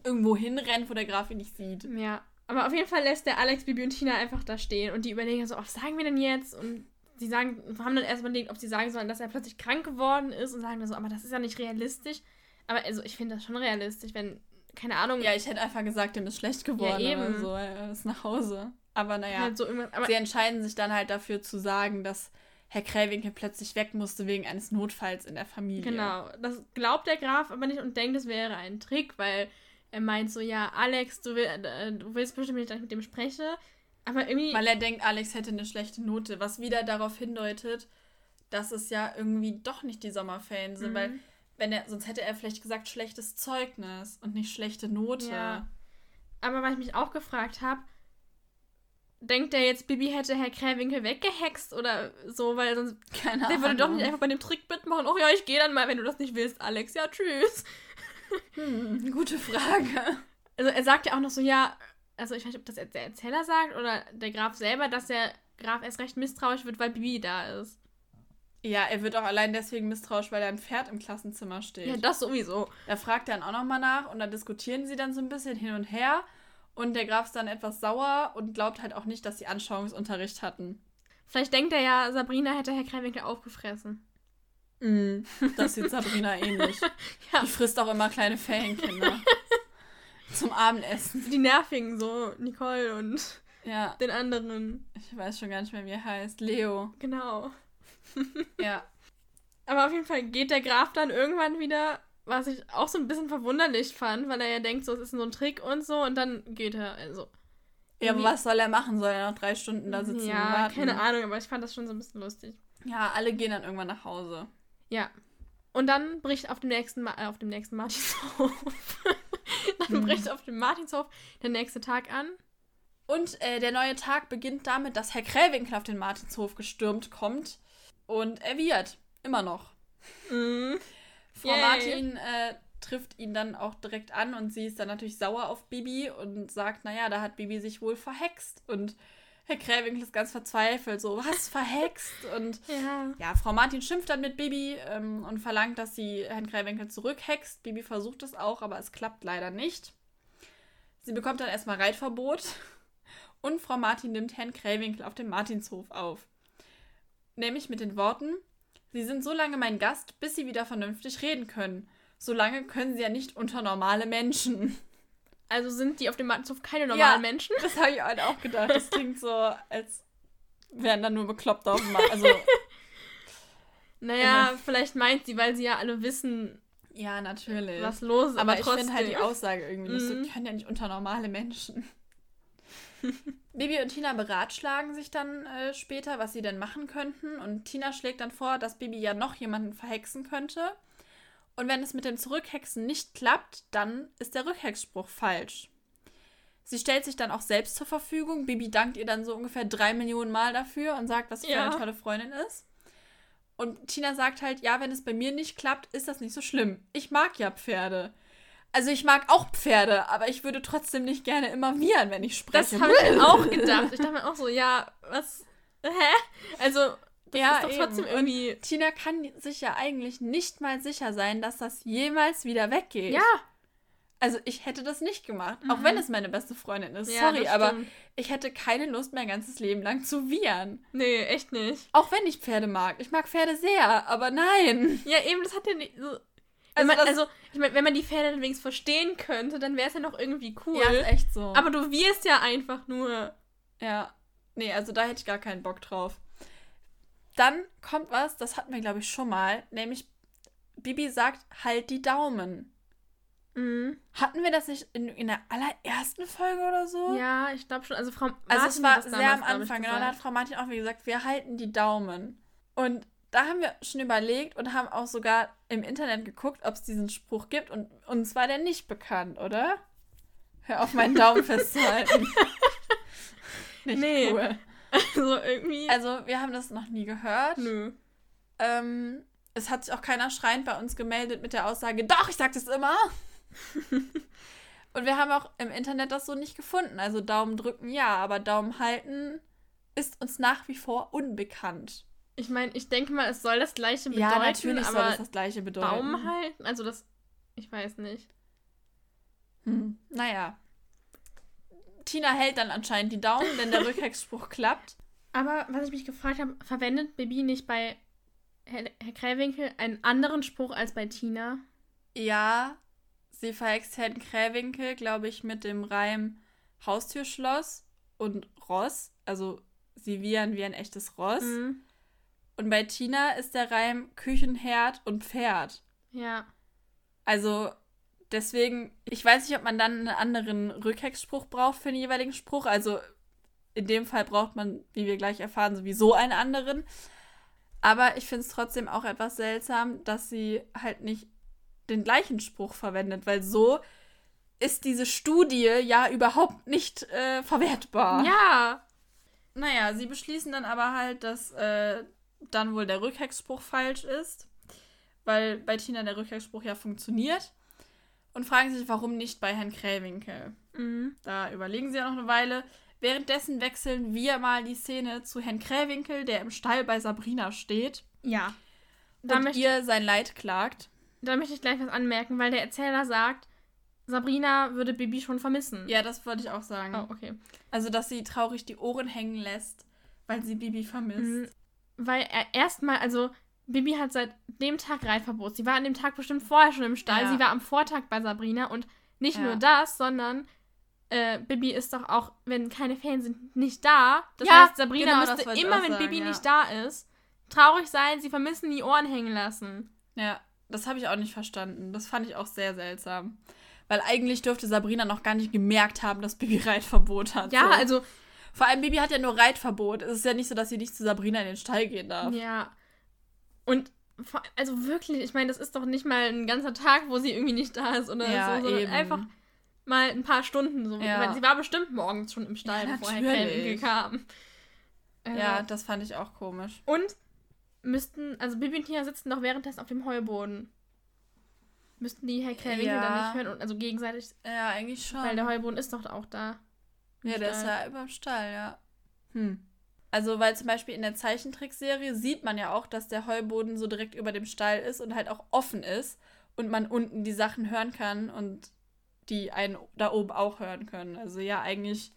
irgendwo hinrennt, wo der Graf ihn nicht sieht. Ja, aber auf jeden Fall lässt der Alex, Bibi und Tina einfach da stehen und die überlegen so, oh, was sagen wir denn jetzt? Und sie sagen, haben dann erst überlegt, ob sie sagen sollen, dass er plötzlich krank geworden ist und sagen dann so, aber das ist ja nicht realistisch. Aber also ich finde das schon realistisch, wenn, keine Ahnung, Ja, ich hätte einfach gesagt, ihm ist schlecht geworden eben. oder so, er ist nach Hause. Aber naja, halt so irgendwas. Aber sie entscheiden sich dann halt dafür zu sagen, dass Herr Kräwinkel plötzlich weg musste wegen eines Notfalls in der Familie. genau, das glaubt der Graf aber nicht und denkt, es wäre ein Trick, weil er meint so, ja, Alex, du, will, äh, du willst bestimmt nicht, dass ich mit dem spreche. Aber irgendwie. Weil er denkt, Alex hätte eine schlechte Note, was wieder darauf hindeutet, dass es ja irgendwie doch nicht die Sommerferien sind, Mhm. weil wenn er, sonst hätte er vielleicht gesagt, schlechtes Zeugnis und nicht schlechte Note. Ja. Aber was ich mich auch gefragt habe, denkt der jetzt, Bibi hätte Herr Krähwinkel weggehext oder so, weil sonst. Keine Der Ahnung. würde doch nicht einfach bei dem Trick mitmachen. Oh ja, ich gehe dann mal, wenn du das nicht willst, Alex. Ja, tschüss. Hm, gute Frage. Also er sagt ja auch noch so, ja, also ich weiß nicht, ob das jetzt der Erzähler sagt oder der Graf selber, dass der Graf erst recht misstrauisch wird, weil Bibi da ist. Ja, er wird auch allein deswegen misstrauisch, weil da ein Pferd im Klassenzimmer steht. Ja, das sowieso. Da fragt er dann auch nochmal nach und da diskutieren sie dann so ein bisschen hin und her. Und der Graf ist dann etwas sauer und glaubt halt auch nicht, dass sie Anschauungsunterricht hatten. Vielleicht denkt er ja, Sabrina hätte Herr Krähwinkel aufgefressen. Mm, das sieht Sabrina ähnlich. Ja. Die frisst auch immer kleine Ferienkinder. Zum Abendessen. Die nervigen, so Nicole und Ja, den anderen. ich weiß schon gar nicht mehr, wie er heißt. Leo. Genau. Ja. Aber auf jeden Fall geht der Graf dann irgendwann wieder, was ich auch so ein bisschen verwunderlich fand, weil er ja denkt, so, es ist so ein Trick und so, und dann geht er, also. Ja, aber was soll er machen? Soll er noch drei Stunden da sitzen und ja, warten? keine Ahnung, aber ich fand das schon so ein bisschen lustig. Ja, alle gehen dann irgendwann nach Hause. Ja. Und dann bricht auf dem nächsten, Ma äh, auf dem nächsten Martinshof. dann Mhm. bricht auf dem Martinshof der nächste Tag an. Und äh, der neue Tag beginnt damit, dass Herr Krähwinkel auf den Martinshof gestürmt kommt und erwidert. Immer noch. Mhm. Frau Yay. Martin äh, trifft ihn dann auch direkt an und sie ist dann natürlich sauer auf Bibi und sagt, naja, da hat Bibi sich wohl verhext. Und Herr Krähwinkel ist ganz verzweifelt, so, was, verhext? Und Ja. ja, Frau Martin schimpft dann mit Bibi ähm, und verlangt, dass sie Herrn Krähwinkel zurückhext. Bibi versucht es auch, aber es klappt leider nicht. Sie bekommt dann erstmal Reitverbot und Frau Martin nimmt Herrn Krähwinkel auf dem Martinshof auf. Nämlich mit den Worten, Sie sind so lange mein Gast, bis Sie wieder vernünftig reden können. So lange können Sie ja nicht unter normale Menschen. Also sind die auf dem Martinshof keine normalen Ja. Menschen? Das habe ich halt auch gedacht. Das klingt so, als wären dann nur bekloppt auf dem Markt. Also, Naja, vielleicht meint sie, weil sie ja alle wissen, ja, natürlich. was los ist. aber Aber, ich trotzdem. finde halt die Aussage irgendwie nicht so, Mhm. die können ja nicht unter normale Menschen. Bibi und Tina beratschlagen sich dann äh, später, was sie denn machen könnten. Und Tina schlägt dann vor, dass Bibi ja noch jemanden verhexen könnte. Und wenn es mit dem Zurückhexen nicht klappt, dann ist der Rückhexspruch falsch. Sie stellt sich dann auch selbst zur Verfügung. Bibi dankt ihr dann so ungefähr drei Millionen Mal dafür und sagt, was sie für Ja. eine tolle Freundin ist. Und Tina sagt halt, ja, wenn es bei mir nicht klappt, ist das nicht so schlimm. Ich mag ja Pferde. Also ich mag auch Pferde, aber ich würde trotzdem nicht gerne immer mieren, wenn ich spreche. Das habe ich auch gedacht. Ich dachte mir auch so, ja, was. Hä? Also, das Ja, ist doch trotzdem eben. irgendwie. Tina kann sich ja eigentlich nicht mal sicher sein, dass das jemals wieder weggeht. Ja, Also ich hätte das nicht gemacht, auch Mhm. wenn es meine beste Freundin ist. ja Sorry, aber ich hätte keine Lust, mein ganzes Leben lang zu wiehern. Nee, echt nicht. Auch wenn ich Pferde mag. Ich mag Pferde sehr, aber nein. Ja, eben, das hat ja nicht. So, Also man, also, ich meine, wenn man die Pferde dann wenigstens verstehen könnte, dann wäre es ja noch irgendwie cool. Ja, ist echt so. Aber du wirst ja einfach nur. Ja. Nee, also da hätte ich gar keinen Bock drauf. Dann kommt was, das hatten wir, glaube ich, schon mal, nämlich Bibi sagt, halt die Daumen. Mhm. Hatten wir das nicht in, in der allerersten Folge oder so? Ja, ich glaube schon. Also, Frau. Also Martin es war sehr damals, am Anfang, genau. Da hat. Frau Martin auch wie gesagt, wir halten die Daumen. Und da haben wir schon überlegt und haben auch sogar im Internet geguckt, ob es diesen Spruch gibt. Und uns war der nicht bekannt, oder? Hör auf, meinen Daumen festzuhalten. nicht Nee. cool. Also, irgendwie. Also, wir haben das noch nie gehört. nö. Ähm, es hat sich auch keiner schreiend bei uns gemeldet mit der Aussage, doch, ich sag das immer. Und wir haben auch im Internet das so nicht gefunden. Also Daumen drücken ja, aber Daumen halten ist uns nach wie vor unbekannt. Ich meine, ich denke mal, es soll das gleiche bedeuten, ja, natürlich soll das das gleiche bedeuten. Daumen halten, also das. Ich weiß nicht. Hm. Naja. Tina hält dann anscheinend die Daumen, denn der Rückhexspruch klappt. Aber was ich mich gefragt habe, verwendet Bibi nicht bei Herr, Herr Krähwinkel einen anderen Spruch als bei Tina? Ja, sie verhext Herrn Krähwinkel, glaube ich, mit dem Reim Haustürschloss und Ross. Also sie wiehern wie ein echtes Ross. Mhm. Und bei Tina ist der Reim Küchenherd und Pferd. Ja. Also deswegen, ich weiß nicht, ob man dann einen anderen Rückhexspruch braucht für den jeweiligen Spruch. Also in dem Fall braucht man, wie wir gleich erfahren, sowieso einen anderen. Aber ich finde es trotzdem auch etwas seltsam, dass sie halt nicht den gleichen Spruch verwendet, weil so ist diese Studie ja überhaupt nicht äh, verwertbar. Ja. Naja, sie beschließen dann aber halt, dass äh, dann wohl der Rückhexspruch falsch ist, weil bei Tina der Rückhexspruch ja funktioniert und fragen sich, warum nicht bei Herrn Krähwinkel. Mhm. Da überlegen sie ja noch eine Weile. Währenddessen wechseln wir mal die Szene zu Herrn Krähwinkel, der im Stall bei Sabrina steht Ja. Da und ihr sein Leid klagt. da möchte ich gleich was anmerken, weil der Erzähler sagt, Sabrina würde Bibi schon vermissen. Ja, das wollte ich auch sagen. Oh, okay. Also, dass sie traurig die Ohren hängen lässt, weil sie Bibi vermisst. Mhm. Weil er erstmal, also Bibi hat seit dem Tag Reitverbot. Sie war an dem Tag bestimmt vorher schon im Stall. Ja. Sie war am Vortag bei Sabrina und nicht Ja. nur das, sondern äh, Bibi ist doch auch, wenn keine Ferien sind, nicht da. Das Ja, heißt, Sabrina genau, müsste immer, wenn sagen, Bibi nicht da ist, traurig sein, sie vermissen, die Ohren hängen lassen. Ja, das habe ich auch nicht verstanden. Das fand ich auch sehr seltsam. Weil eigentlich dürfte Sabrina noch gar nicht gemerkt haben, dass Bibi Reitverbot hat. Ja, so. also, Vor allem Bibi hat ja nur Reitverbot. Es ist ja nicht so, dass sie nicht zu Sabrina in den Stall gehen darf. ja. Und also wirklich, ich meine, das ist doch nicht mal ein ganzer Tag, wo sie irgendwie nicht da ist oder Ja, so, sondern eben. einfach mal ein paar Stunden so. Ja. Meine, sie war bestimmt morgens schon im Stall, Ja, bevor Herr. Krähenwinkel kam. Äh, Ja, das fand ich auch komisch. Und müssten, also Bibi und Tina sitzen doch währenddessen auf dem Heuboden. Müssten die Herr Krähenwinkel Ja. dann nicht hören und also gegenseitig, Ja, eigentlich schon. weil der Heuboden ist doch auch da. ja, der ist Stall. ja über dem Stall, ja. Hm. Also, weil zum Beispiel in der Zeichentrickserie sieht man ja auch, dass der Heuboden so direkt über dem Stall ist und halt auch offen ist und man unten die Sachen hören kann und die einen da oben auch hören können. Also ja, eigentlich,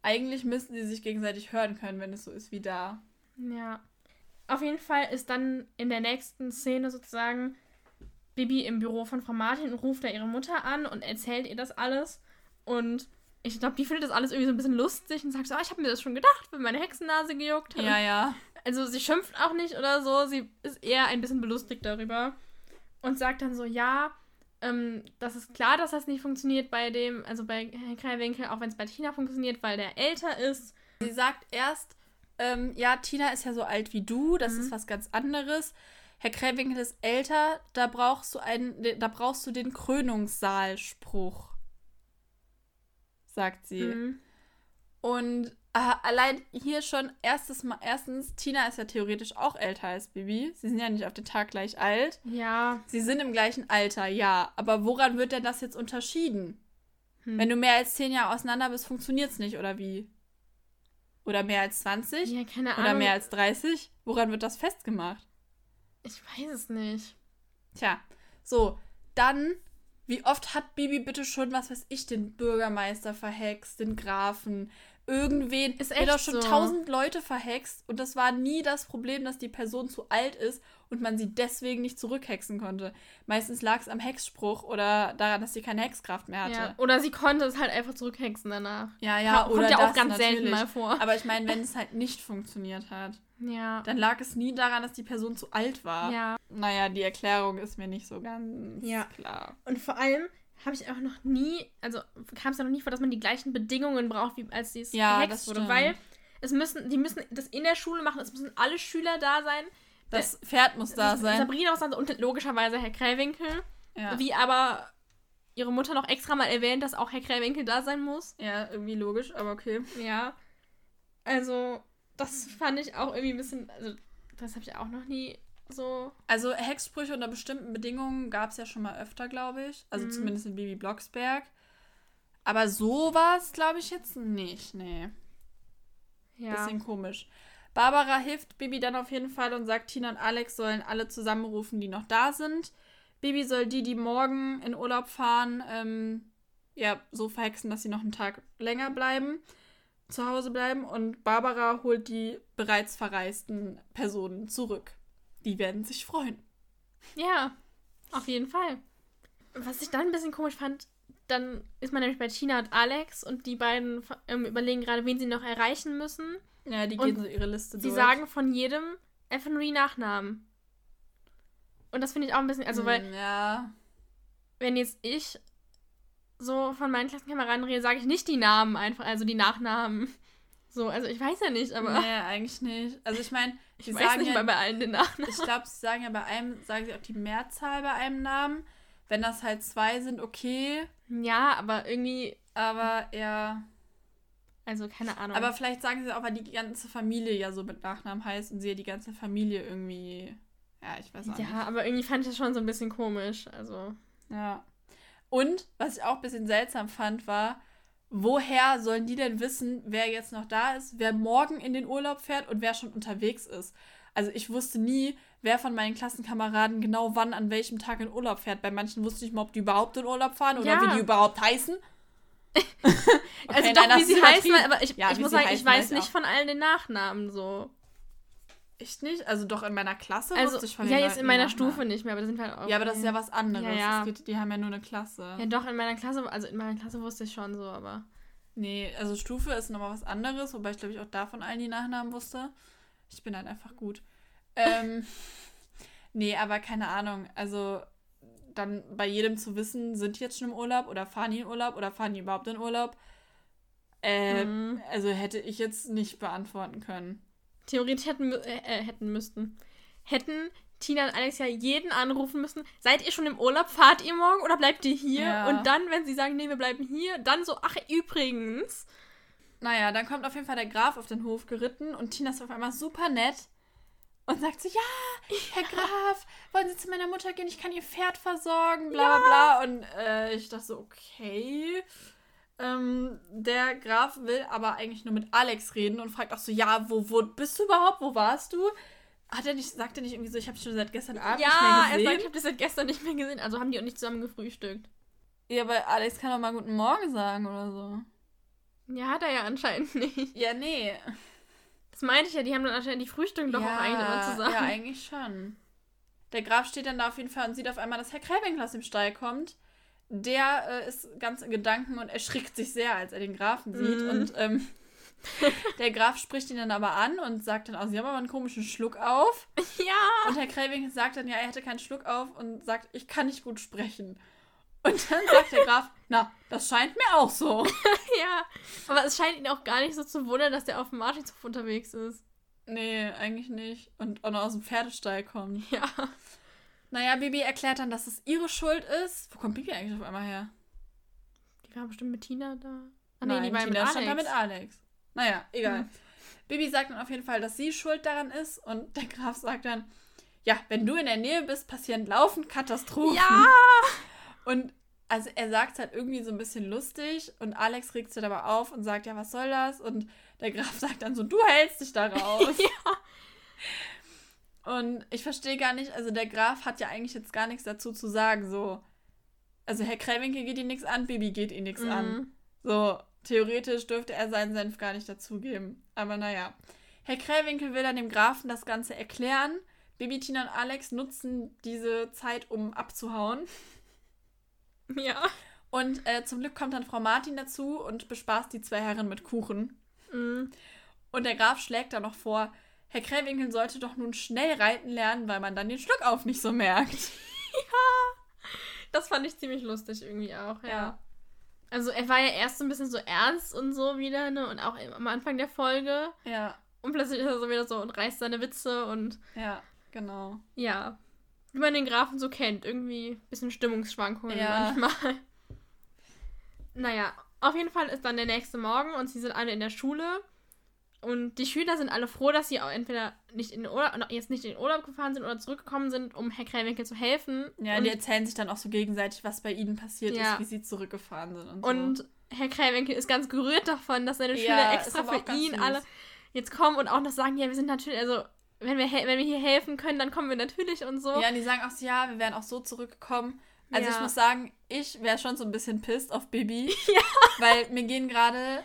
eigentlich müssten sie sich gegenseitig hören können, wenn es so ist wie da. Ja. Auf jeden Fall ist dann in der nächsten Szene sozusagen Bibi im Büro von Frau Martin und ruft da ihre Mutter an und erzählt ihr das alles. Und ich glaube, die findet das alles irgendwie so ein bisschen lustig und sagt so, ah, ich habe mir das schon gedacht, wenn meine Hexennase gejuckt hat. Ja, ja. Also sie schimpft auch nicht oder so, sie ist eher ein bisschen belustigt darüber und sagt dann so, ja, ähm, das ist klar, dass das nicht funktioniert bei dem, also bei Herrn Kreiwinkel, auch wenn es bei Tina funktioniert, weil der älter ist. Sie sagt erst, ähm, ja, Tina ist ja so alt wie du, das Mhm. ist was ganz anderes. Herr Kräwinkel ist älter, da brauchst du einen, da brauchst du den Krönungssaalspruch. Sagt sie. Mhm. Und äh, allein hier schon erstes Mal, erstens, Tina ist ja theoretisch auch älter als Bibi. Sie sind ja nicht auf den Tag gleich alt. Ja. Sie sind im gleichen Alter, ja. Aber woran wird denn das jetzt unterschieden? Hm. Wenn du mehr als 10 Jahre auseinander bist, funktioniert es nicht, oder wie? Oder mehr als 20? ja, keine Ahnung. Oder mehr als 30? Woran wird das festgemacht? Ich weiß es nicht. Tja, so, dann, wie oft hat Bibi bitte schon, was weiß ich, den Bürgermeister verhext, den Grafen, irgendwen. Ist echt doch schon so. tausend Leute verhext und das war nie das Problem, dass die Person zu alt ist und man sie deswegen nicht zurückhexen konnte. Meistens lag es am Hexspruch oder daran, dass sie keine Hexkraft mehr hatte. Ja. Oder sie konnte es halt einfach zurückhexen danach. Ja, ja, Kommt oder ja auch ganz selten natürlich. mal vor. Aber ich meine, wenn es halt nicht funktioniert hat, Ja. dann lag es nie daran, dass die Person zu alt war. Ja. Naja, die Erklärung ist mir nicht so ganz Ja. klar. Und vor allem habe ich auch noch nie, also kam es ja noch nie vor, dass man die gleichen Bedingungen braucht, wie als dies Ja, gehext das wurde. Weil es müssen, die müssen das in der Schule machen, es müssen alle Schüler da sein. Das Pferd muss da sein. Sabrina muss dann und logischerweise Herr Kräwinkel. Ja. Wie aber ihre Mutter noch extra mal erwähnt, dass auch Herr Kräwinkel da sein muss. ja, irgendwie logisch, aber okay. Ja. Also, das fand ich auch irgendwie ein bisschen, also, das habe ich auch noch nie so. Also Hexsprüche unter bestimmten Bedingungen gab es ja schon mal öfter, glaube ich. Also Mhm. zumindest in Bibi Blocksberg. Aber sowas glaube ich jetzt nicht. Nee. Ja. Bisschen komisch. Barbara hilft Bibi dann auf jeden Fall und sagt, Tina und Alex sollen alle zusammenrufen, die noch da sind. Bibi soll die, die morgen in Urlaub fahren, ähm, ja, so verhexen, dass sie noch einen Tag länger bleiben, zu Hause bleiben. Und Barbara holt die bereits verreisten Personen zurück. Die werden sich freuen. Ja, auf jeden Fall. Was ich dann ein bisschen komisch fand, dann ist man nämlich bei Tina und Alex und die beiden ähm, überlegen gerade, wen sie noch erreichen müssen. Ja, die Und gehen so ihre Liste Sie durch. sagen von jedem die Nachnamen. Und das finde ich auch ein bisschen, also weil, Hm, Ja. wenn jetzt ich so von meinen Klassenkameraden rede, sage ich nicht die Namen einfach, also die Nachnamen. So, also ich weiß ja nicht, aber nee, eigentlich nicht. Also ich meine, ich weiß sagen nicht ja, mal bei allen den Nachnamen. Ich glaube, sie sagen ja bei einem, sagen sie auch die Mehrzahl bei einem Namen. Wenn das halt zwei sind, okay. Ja, aber irgendwie, Aber ja. also keine Ahnung. Aber vielleicht sagen sie auch, weil die ganze Familie ja so mit Nachnamen heißt und sie ja die ganze Familie irgendwie. Ja, ich weiß auch nicht. ja, aber irgendwie fand ich das schon so ein bisschen komisch. Also, Ja. Und, was ich auch ein bisschen seltsam fand, war, woher sollen die denn wissen, wer jetzt noch da ist, wer morgen in den Urlaub fährt und wer schon unterwegs ist? Also ich wusste nie, wer von meinen Klassenkameraden genau wann an welchem Tag in Urlaub fährt. Bei manchen wusste ich nicht mal, ob die überhaupt in Urlaub fahren oder Ja. wie die überhaupt heißen. also nein, doch, das wie sie heißen, aber ich, Ja, ich muss sagen, ich weiß nicht auch. von allen den Nachnamen so. Echt nicht? Also doch in meiner Klasse Also, wusste ich von ja, jetzt in Leuten meiner die Nachnamen. Stufe nicht mehr, aber das sind halt auch. Ja, aber das ist ja was anderes. Ja, ja. Geht, die haben ja nur eine Klasse. Ja, doch, in meiner Klasse, also in meiner Klasse wusste ich schon so, aber. Nee, also Stufe ist nochmal was anderes, wobei ich glaube ich auch da von allen die Nachnamen wusste. Ich bin halt einfach gut. Ähm, nee, aber keine Ahnung. Also dann bei jedem zu wissen, sind die jetzt schon im Urlaub oder fahren die in Urlaub oder fahren die überhaupt in Urlaub? Äh, Mhm. Also hätte ich jetzt nicht beantworten können. Theoretisch hätten, äh, äh, hätten müssten. Hätten Tina und Alex ja jeden anrufen müssen. Seid ihr schon im Urlaub? Fahrt ihr morgen oder bleibt ihr hier? Ja. Und dann, wenn sie sagen, nee, wir bleiben hier, dann so, ach, übrigens. Naja, dann kommt auf jeden Fall der Graf auf den Hof geritten und Tina ist auf einmal super nett und sagt so, ja, Herr Graf, wollen Sie zu meiner Mutter gehen? Ich kann ihr Pferd versorgen, bla bla bla. Und äh, ich dachte so, okay. Ähm, der Graf will aber eigentlich nur mit Alex reden und fragt auch so, ja, wo, wo bist du überhaupt? Wo warst du? Hat er nicht, sagt er nicht irgendwie so, ich habe schon seit gestern Abend ja, nicht er mehr sagt, gesehen? ich habe das seit gestern nicht mehr gesehen. Also haben die auch nicht zusammen gefrühstückt. ja, aber Alex kann doch mal guten Morgen sagen oder so. Ja, hat er ja anscheinend nicht. Ja, nee. Das meinte ich ja, die haben dann anscheinend die Frühstücken doch auch eigentlich immer zusammen. Ja, eigentlich schon. Der Graf steht dann da auf jeden Fall und sieht auf einmal, dass Herr Kräwinkel aus dem Stall kommt. Der äh, ist ganz in Gedanken und erschrickt sich sehr, als er den Grafen sieht. Mhm. Und ähm, der Graf spricht ihn dann aber an und sagt dann, oh, sie haben aber einen komischen Schluck auf. Ja. Und Herr Kraving sagt dann, ja, er hätte keinen Schluck auf und sagt, ich kann nicht gut sprechen. Und dann sagt der Graf, na, das scheint mir auch so. Ja. Aber es scheint ihn auch gar nicht so zu wundern, dass der auf dem Martinshof unterwegs ist. Nee, eigentlich nicht. Und auch noch aus dem Pferdestall kommt. Ja. Naja, Bibi erklärt dann, dass es ihre Schuld ist. Wo kommt Bibi eigentlich auf einmal her? Die war bestimmt mit Tina da. Ah, Nein, die war Tina mit stand da Alex. mit Alex. Naja, egal. Hm. Bibi sagt dann auf jeden Fall, dass sie schuld daran ist. Und der Graf sagt dann, ja, wenn du in der Nähe bist, passieren laufend Katastrophen. Ja! Und also er sagt es halt irgendwie so ein bisschen lustig und Alex regt sich aber auf und sagt, ja, was soll das? Und der Graf sagt dann so, du hältst dich da raus. ja. Und ich verstehe gar nicht, also der Graf hat ja eigentlich jetzt gar nichts dazu zu sagen, so. Also Herr Kräwinkel geht ihm nichts an, Bibi geht ihm nichts an. Mhm. So, theoretisch dürfte er seinen Senf gar nicht dazugeben. Aber naja. Herr Kräwinkel will dann dem Grafen das Ganze erklären. Bibi, Tina und Alex nutzen diese Zeit, um abzuhauen. Ja. Und äh, zum Glück kommt dann Frau Martin dazu und bespaßt die zwei Herren mit Kuchen. Mhm. Und der Graf schlägt dann noch vor, Herr Kräwinkel sollte doch nun schnell reiten lernen, weil man dann den Schluck auf nicht so merkt. Das fand ich ziemlich lustig irgendwie auch, ja. Ja. Also er war ja erst so ein bisschen so ernst und so wieder, ne? Und auch am Anfang der Folge. Ja, Und plötzlich ist er so wieder so und reißt seine Witze und ja, genau. ja. Wie man den Grafen so kennt. Irgendwie ein bisschen Stimmungsschwankungen Ja. manchmal. Naja, auf jeden Fall ist dann der nächste Morgen und sie sind alle in der Schule. Und die Schüler sind alle froh, dass sie auch entweder nicht in den Urlaub, jetzt nicht in den Urlaub gefahren sind oder zurückgekommen sind, um Herr Kräwinkel zu helfen. Ja, und, die erzählen sich dann auch so gegenseitig, was bei ihnen passiert Ja. ist, wie sie zurückgefahren sind und so. und Herr Kräwinkel ist ganz gerührt davon, dass seine Ja, Schüler ist extra für ihn süß. alle jetzt kommen und auch noch sagen, ja, wir sind natürlich, also wenn wir, wenn wir hier helfen können, dann kommen wir natürlich und so. Ja, und die sagen auch so, ja, wir wären auch so zurückgekommen. Also Ja. ich muss sagen, ich wäre schon so ein bisschen pisst auf Bibi. Ja. Weil mir gehen gerade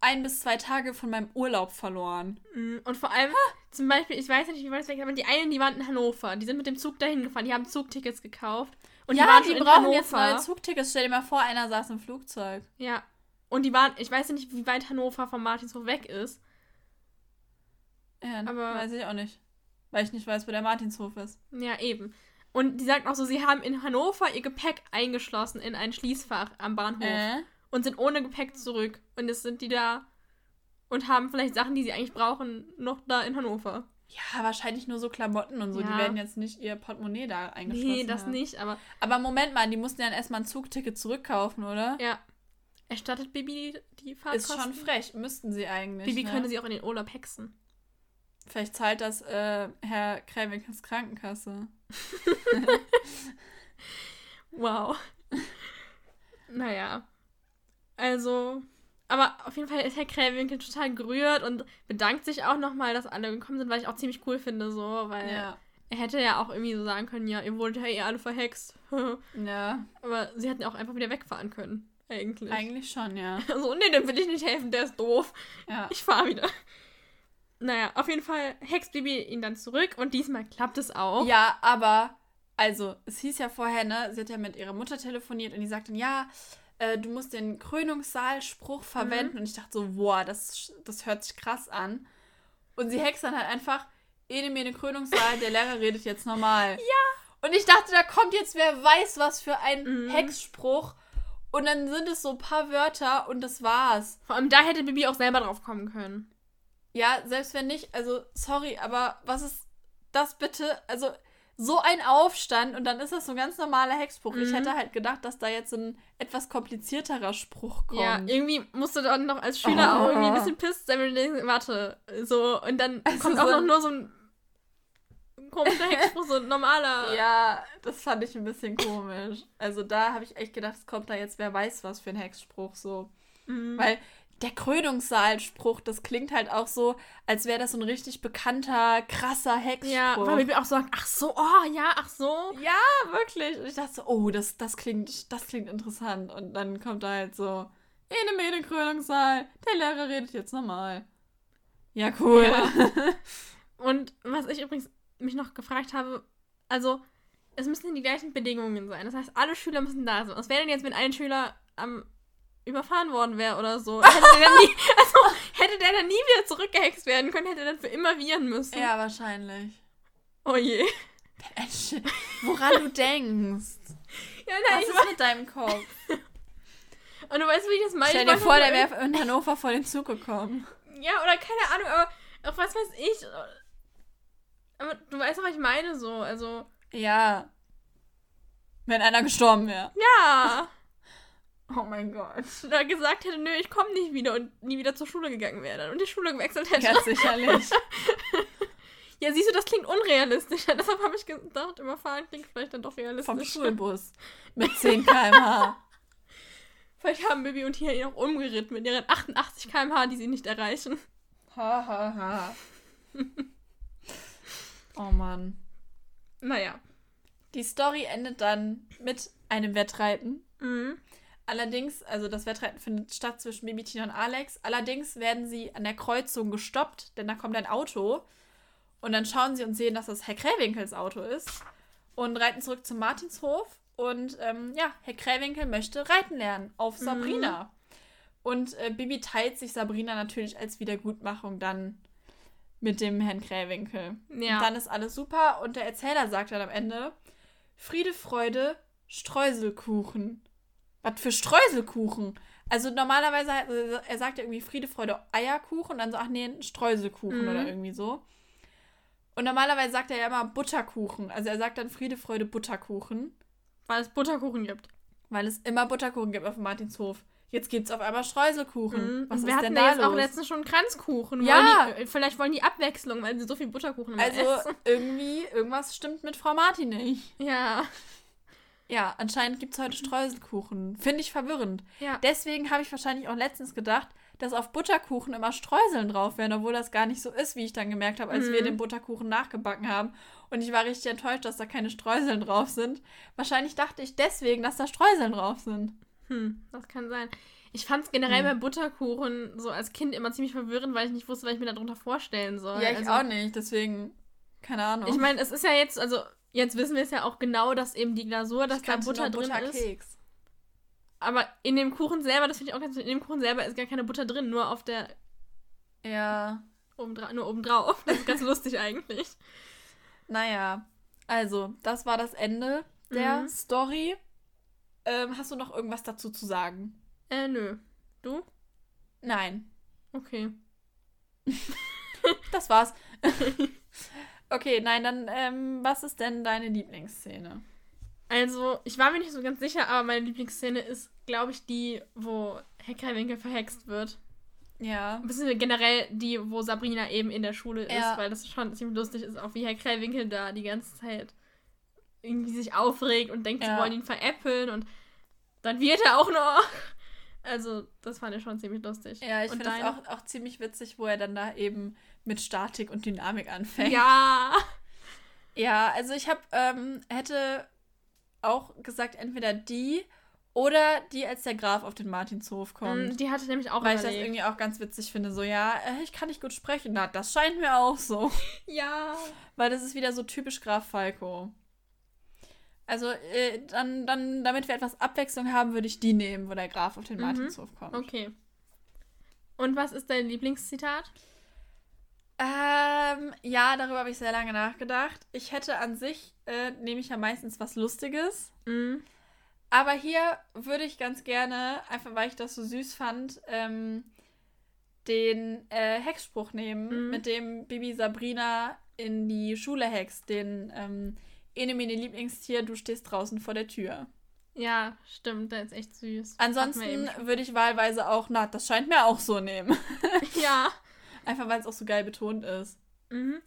ein bis zwei Tage von meinem Urlaub verloren. Mm, Und vor allem, zum Beispiel, ich weiß nicht, wie weit es weg ist, aber die einen, die waren in Hannover. Die sind mit dem Zug dahin gefahren, die haben Zugtickets gekauft. Und ja, waren die in brauchen jetzt Hannover. neue Zugtickets. Stell dir mal vor, einer saß im Flugzeug. Ja. Und die waren, ich weiß nicht, wie weit Hannover vom Martinshof weg ist. Ja, Aber- weiß ich auch nicht. Weil ich nicht weiß, wo der Martinshof ist. Ja, eben. Und die sagt auch so, sie haben in Hannover ihr Gepäck eingeschlossen in ein Schließfach am Bahnhof Äh? Und sind ohne Gepäck zurück. Und jetzt sind die da und haben vielleicht Sachen, die sie eigentlich brauchen, noch da in Hannover. Ja, wahrscheinlich nur so Klamotten und so. Die Ja. werden jetzt nicht ihr Portemonnaie da eingeschlossen Nee, das haben. nicht, aber Aber Moment mal, die mussten ja erstmal ein Zugticket zurückkaufen, oder? ja. Erstattet Bibi die, die Ist Fahrtkosten? schon frech. Müssten sie eigentlich. Bibi ne? könnte sie auch in den Urlaub hexen. Vielleicht zahlt das äh, Herr Kräwinkels Krankenkasse. Wow. naja. Also, aber auf jeden Fall ist Herr Kräwinkel total gerührt und bedankt sich auch nochmal, dass alle gekommen sind, weil ich auch ziemlich cool finde, so, weil Ja. er hätte ja auch irgendwie so sagen können, ja, ihr wurdet ja eh alle verhext. Ja, aber sie hätten auch einfach wieder wegfahren können, eigentlich. eigentlich schon, ja. Also, nee, dem will ich nicht helfen, der ist doof. Ja. Ich fahre wieder. Naja, auf jeden Fall hext Bibi ihn dann zurück und diesmal klappt es auch. Ja, aber, also, es hieß ja vorher, ne, sie hat ja mit ihrer Mutter telefoniert und die sagte, ja, äh, du musst den Krönungssaalspruch verwenden. Und ich dachte so, boah, das, das hört sich krass an. Und sie hext dann halt einfach, Ene mir den Krönungssaal, der Lehrer redet jetzt normal. Ja. Und ich dachte, da kommt jetzt wer weiß was für ein Mhm. Hexspruch. Und dann sind es so ein paar Wörter und das war's. Vor allem da hätte Bibi auch selber drauf kommen können. Ja, selbst wenn nicht, also sorry, aber was ist das bitte? Also so ein Aufstand und dann ist das so ein ganz normaler Hexspruch. Ich Mhm. hätte halt gedacht, dass da jetzt so ein etwas komplizierterer Spruch kommt. Ja, irgendwie musst du dann noch als Schüler Oh. auch irgendwie ein bisschen pisst sein, wenn du denkst, warte, so, und dann Also kommt so auch noch nur so ein komischer Hexspruch, so ein normaler. Ja, das fand ich ein bisschen komisch. Also da habe ich echt gedacht, es kommt da jetzt wer weiß was für ein Hexspruch so. Mhm. Weil der Krönungssaalspruch, das klingt halt auch so, als wäre das so ein richtig bekannter, krasser Hexspruch. ja, weil Bibi auch sagt, ach so, oh, ja, ach so. Ja, wirklich. Und ich dachte so, oh, das, das, klingt, das klingt interessant. Und dann kommt da halt so, Ene Mene Krönungssaal, der Lehrer redet jetzt normal. Ja, cool. Und was ich übrigens mich noch gefragt habe, also, es müssen die gleichen Bedingungen sein. Das heißt, alle Schüler müssen da sein. Was wäre denn jetzt, wenn ein Schüler am überfahren worden wäre oder so? Hätte der, dann nie, also, hätte der dann nie wieder zurückgehext werden können, hätte er dann für immer viren müssen. Ja, wahrscheinlich. Oh je. Woran du denkst. Ja, nein, Was ist mit deinem Kopf? Und du weißt, wie ich das meine? Stell dir vor, der wäre in Hannover vor den Zug gekommen. Ja, oder keine Ahnung, aber auch was weiß ich. Aber du weißt doch, was ich meine so. Also, Ja. Wenn einer gestorben wäre. ja. Oh mein Gott. Oder gesagt hätte, nö, ich komme nicht wieder und nie wieder zur Schule gegangen wäre und die Schule gewechselt hätte. Ganz sicherlich. Ja, siehst du, das klingt unrealistisch. Deshalb habe ich gedacht, überfahren klingt vielleicht dann doch realistisch. Vom Schulbus. Mit 10 km/h. Vielleicht haben Bibi und Tia ihn auch umgeritten mit ihren 88 km/h, die sie nicht erreichen. Ha, ha, ha. oh Mann. Naja. Die Story endet dann mit einem Wettreiten. Mhm. Allerdings, also das Wettreiten findet statt zwischen Bibi, Tina und Alex. Allerdings werden sie an der Kreuzung gestoppt, denn da kommt ein Auto. Und dann schauen sie und sehen, dass das Herr Kräwinkels Auto ist. Und reiten zurück zum Martinshof. Und ähm, ja, Herr Kräwinkel möchte reiten lernen auf Mhm. Sabrina. Und äh, Bibi teilt sich Sabrina natürlich als Wiedergutmachung dann mit dem Herrn Kräwinkel. Ja. Und dann ist alles super. Und der Erzähler sagt dann am Ende: Friede, Freude, Streuselkuchen. Was für Streuselkuchen? Also normalerweise, er sagt ja irgendwie Friede, Freude, Eierkuchen und dann so, ach nee, Streuselkuchen Mhm. oder irgendwie so. Und normalerweise sagt er ja immer Butterkuchen. Also er sagt dann Friede, Freude, Butterkuchen, Weil es Butterkuchen gibt. weil es immer Butterkuchen gibt auf dem Martinshof. Jetzt gibt es auf einmal Streuselkuchen. Mhm. Was wir ist hatten denn da jetzt auch los? letztens schon Kranzkuchen. Ja. Wollen die, vielleicht wollen die Abwechslung, weil sie so viel Butterkuchen immer Also essen. irgendwie, irgendwas stimmt mit Frau Martin nicht. Ja. Ja, anscheinend gibt es heute Streuselkuchen. Finde ich verwirrend. Ja. Deswegen habe ich wahrscheinlich auch letztens gedacht, dass auf Butterkuchen immer Streuseln drauf wären, obwohl das gar nicht so ist, wie ich dann gemerkt habe, als Mhm. wir den Butterkuchen nachgebacken haben. Und ich war richtig enttäuscht, dass da keine Streuseln drauf sind. Wahrscheinlich dachte ich deswegen, dass da Streuseln drauf sind. Hm, das kann sein. Ich fand es generell Hm. bei Butterkuchen so als Kind immer ziemlich verwirrend, weil ich nicht wusste, was ich mir darunter vorstellen soll. Ja, ich also, auch nicht, deswegen, keine Ahnung. Ich meine, es ist ja jetzt, also jetzt wissen wir es ja auch genau, dass eben die Glasur, dass da Butter drin ist. Butterkeks. Aber in dem Kuchen selber, das finde ich auch ganz in dem Kuchen selber ist gar keine Butter drin, nur auf der Ja, obendra nur obendrauf. Das ist ganz lustig eigentlich. naja. Also, das war das Ende der Mhm. Story. Ähm, hast du noch irgendwas dazu zu sagen? Äh, nö. Du? Nein. Okay. Das war's. okay, nein, dann, ähm, was ist denn deine Lieblingsszene? Also, ich war mir nicht so ganz sicher, aber meine Lieblingsszene ist, glaube ich, die, wo Herr Kreiwinkel verhext wird. Ja. Bisschen generell die, wo Sabrina eben in der Schule ist, Ja. weil das schon ziemlich lustig ist, auch wie Herr Kreiwinkel da die ganze Zeit irgendwie sich aufregt und denkt, Ja. sie wollen ihn veräppeln und dann wird er auch noch. Also, das fand ich schon ziemlich lustig. Ja, ich finde es deine? auch, auch ziemlich witzig, wo er dann da eben mit Statik und Dynamik anfängt. Ja. Ja, also ich habe, ähm, hätte auch gesagt, entweder die oder die, als der Graf auf den Martinshof kommt. Mm, Die hatte nämlich auch Weil ich das überlegt. irgendwie auch ganz witzig finde. So, ja, äh, ich kann nicht gut sprechen. Na, das scheint mir auch so. Ja. Weil das ist wieder so typisch Graf Falco. Also, äh, dann, dann, damit wir etwas Abwechslung haben, würde ich die nehmen, wo der Graf auf den Mhm. Martinshof kommt. Okay. Und was ist dein Lieblingszitat? Ähm, ja, darüber habe ich sehr lange nachgedacht. Ich hätte an sich, äh, nehme ich ja meistens was Lustiges. Mhm. Aber hier würde ich ganz gerne, einfach weil ich das so süß fand, ähm, den äh, Hexspruch nehmen, Mhm. mit dem Bibi Sabrina in die Schule hext. Den ähm, Ene mene Lieblingstier, du stehst draußen vor der Tür. Ja, stimmt, der ist echt süß. Ansonsten würde ich wahlweise auch, na, das scheint mir auch so nehmen. ja. Einfach weil es auch so geil betont ist. Mhm.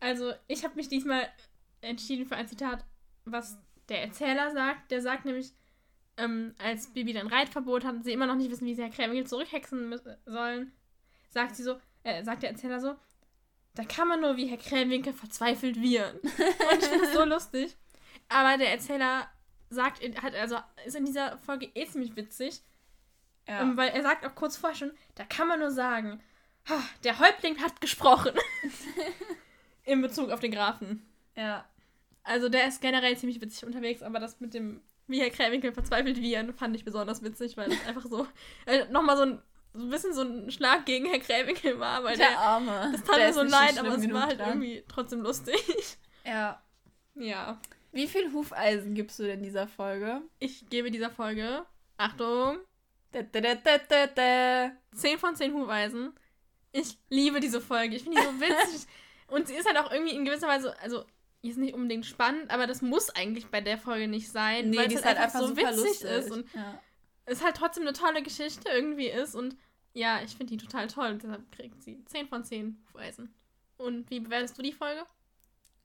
Also, ich habe mich diesmal entschieden für ein Zitat, was der Erzähler sagt. Der sagt nämlich, ähm, als Bibi dann Reitverbot hat und sie immer noch nicht wissen, wie sie Herr Krämigel zurückhexen sollen, sagt sie so, äh, sagt der Erzähler so, da kann man nur wie Herr Krämwinkel verzweifelt wiehern. und ich finde das so lustig. Aber der Erzähler sagt, hat also, ist in dieser Folge eh ziemlich witzig, Ja. ähm, weil er sagt auch kurz vorher schon, da kann man nur sagen, "Ha, der Häuptling hat gesprochen. In Bezug auf den Grafen. ja. Also der ist generell ziemlich witzig unterwegs, aber das mit dem, wie Herr Kräwinkel verzweifelt wie fand ich besonders witzig, weil es einfach so äh, nochmal so ein, so ein bisschen so ein Schlag gegen Herr Kräwinkel war, weil der, Der Arme. das tat mir so leid, aber es war halt dran. irgendwie trotzdem lustig. Ja. ja. Wie viel Hufeisen gibst du denn dieser Folge? Ich gebe dieser Folge, Achtung, Da, da, da, da, da, da. 10 von 10 Hufeisen. Ich liebe diese Folge. Ich finde die so witzig. Und sie ist halt auch irgendwie in gewisser Weise, also, ist nicht unbedingt spannend, aber das muss eigentlich bei der Folge nicht sein, Nee, weil die es ist halt halt einfach, einfach so witzig lustig. ist und ja. Es halt trotzdem eine tolle Geschichte irgendwie ist. Und ja, ich finde die total toll. Deshalb kriegt sie 10 von 10 Hufeisen. Und wie bewertest du die Folge?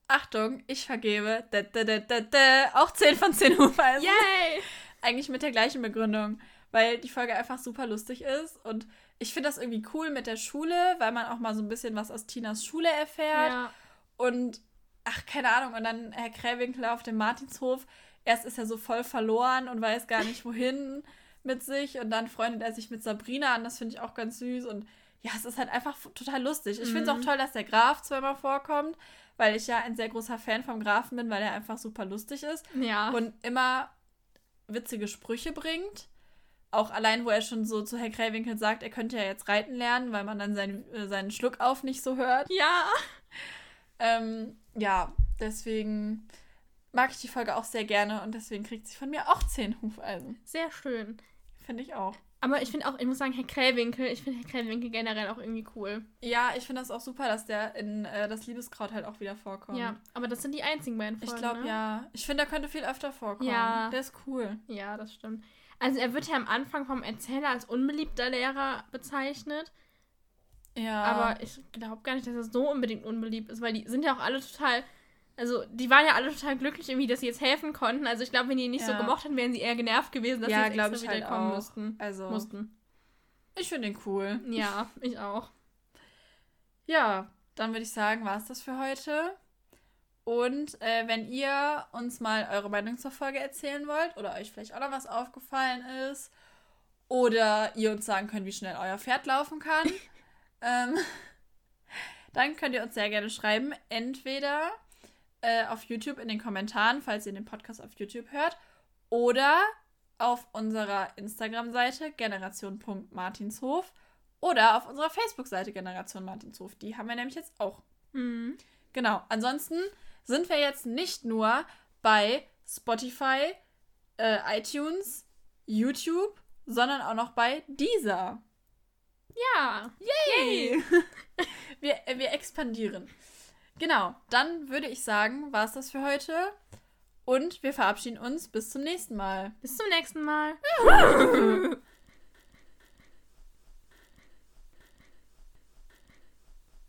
Achtung, ich vergebe da, da, da, auch 10 von 10 Hufeisen. Yay! Eigentlich mit der gleichen Begründung, weil die Folge einfach super lustig ist und ich finde das irgendwie cool mit der Schule, weil man auch mal so ein bisschen was aus Tinas Schule erfährt Ja. und ach, keine Ahnung, und dann Herr Kräwinkel auf dem Martinshof, erst ist er so voll verloren und weiß gar nicht wohin mit sich und dann freundet er sich mit Sabrina an, das finde ich auch ganz süß und ja, es ist halt einfach total lustig. Ich finde es auch Mhm. toll, dass der Graf zweimal vorkommt, weil ich ja ein sehr großer Fan vom Grafen bin, weil er einfach super lustig ist Ja. und immer witzige Sprüche bringt. Auch allein, wo er schon so zu Herr Kräwinkel sagt, er könnte ja jetzt reiten lernen, weil man dann seinen, äh, seinen Schluck auf nicht so hört. ja. Ähm, ja, deswegen mag ich die Folge auch sehr gerne und deswegen kriegt sie von mir auch 10 Hufeisen. Sehr schön. Finde ich auch. Aber ich finde auch, ich muss sagen, Herr Kräwinkel, ich finde Herr Kräwinkel generell auch irgendwie cool. Ja, ich finde das auch super, dass der in äh, das Liebeskraut halt auch wieder vorkommt. Ja, aber das sind die einzigen beiden Folgen. Ich glaube, ne? ja. Ich finde, der könnte viel öfter vorkommen. Ja. Der ist cool. Ja, das stimmt. Also er wird ja am Anfang vom Erzähler als unbeliebter Lehrer bezeichnet, Ja. aber ich glaube gar nicht, dass er so unbedingt unbeliebt ist, weil die sind ja auch alle total, also die waren ja alle total glücklich irgendwie, dass sie jetzt helfen konnten. Also ich glaube, wenn die ihn nicht so Ja. gemocht hätten, wären sie eher genervt gewesen, dass Ja, sie jetzt extra ich halt wiederkommen auch. müssten. also, Mussten. ich finde ihn cool. Ja, ich auch. Ja, dann würde ich sagen, war es das für heute. Und äh, wenn ihr uns mal eure Meinung zur Folge erzählen wollt oder euch vielleicht auch noch was aufgefallen ist oder ihr uns sagen könnt, wie schnell euer Pferd laufen kann, ähm, dann könnt ihr uns sehr gerne schreiben. Entweder äh, auf YouTube in den Kommentaren, falls ihr den Podcast auf YouTube hört, oder auf unserer Instagram-Seite generation.martinshof oder auf unserer Facebook-Seite Generation Martinshof. Die haben wir nämlich jetzt auch. Mhm. Genau. Ansonsten sind wir jetzt nicht nur bei Spotify, äh, iTunes, YouTube, sondern auch noch bei Deezer. Ja. Yay! wir, äh, wir expandieren. Genau. Dann würde ich sagen, war es das für heute. Und wir verabschieden uns bis zum nächsten Mal. Bis zum nächsten Mal.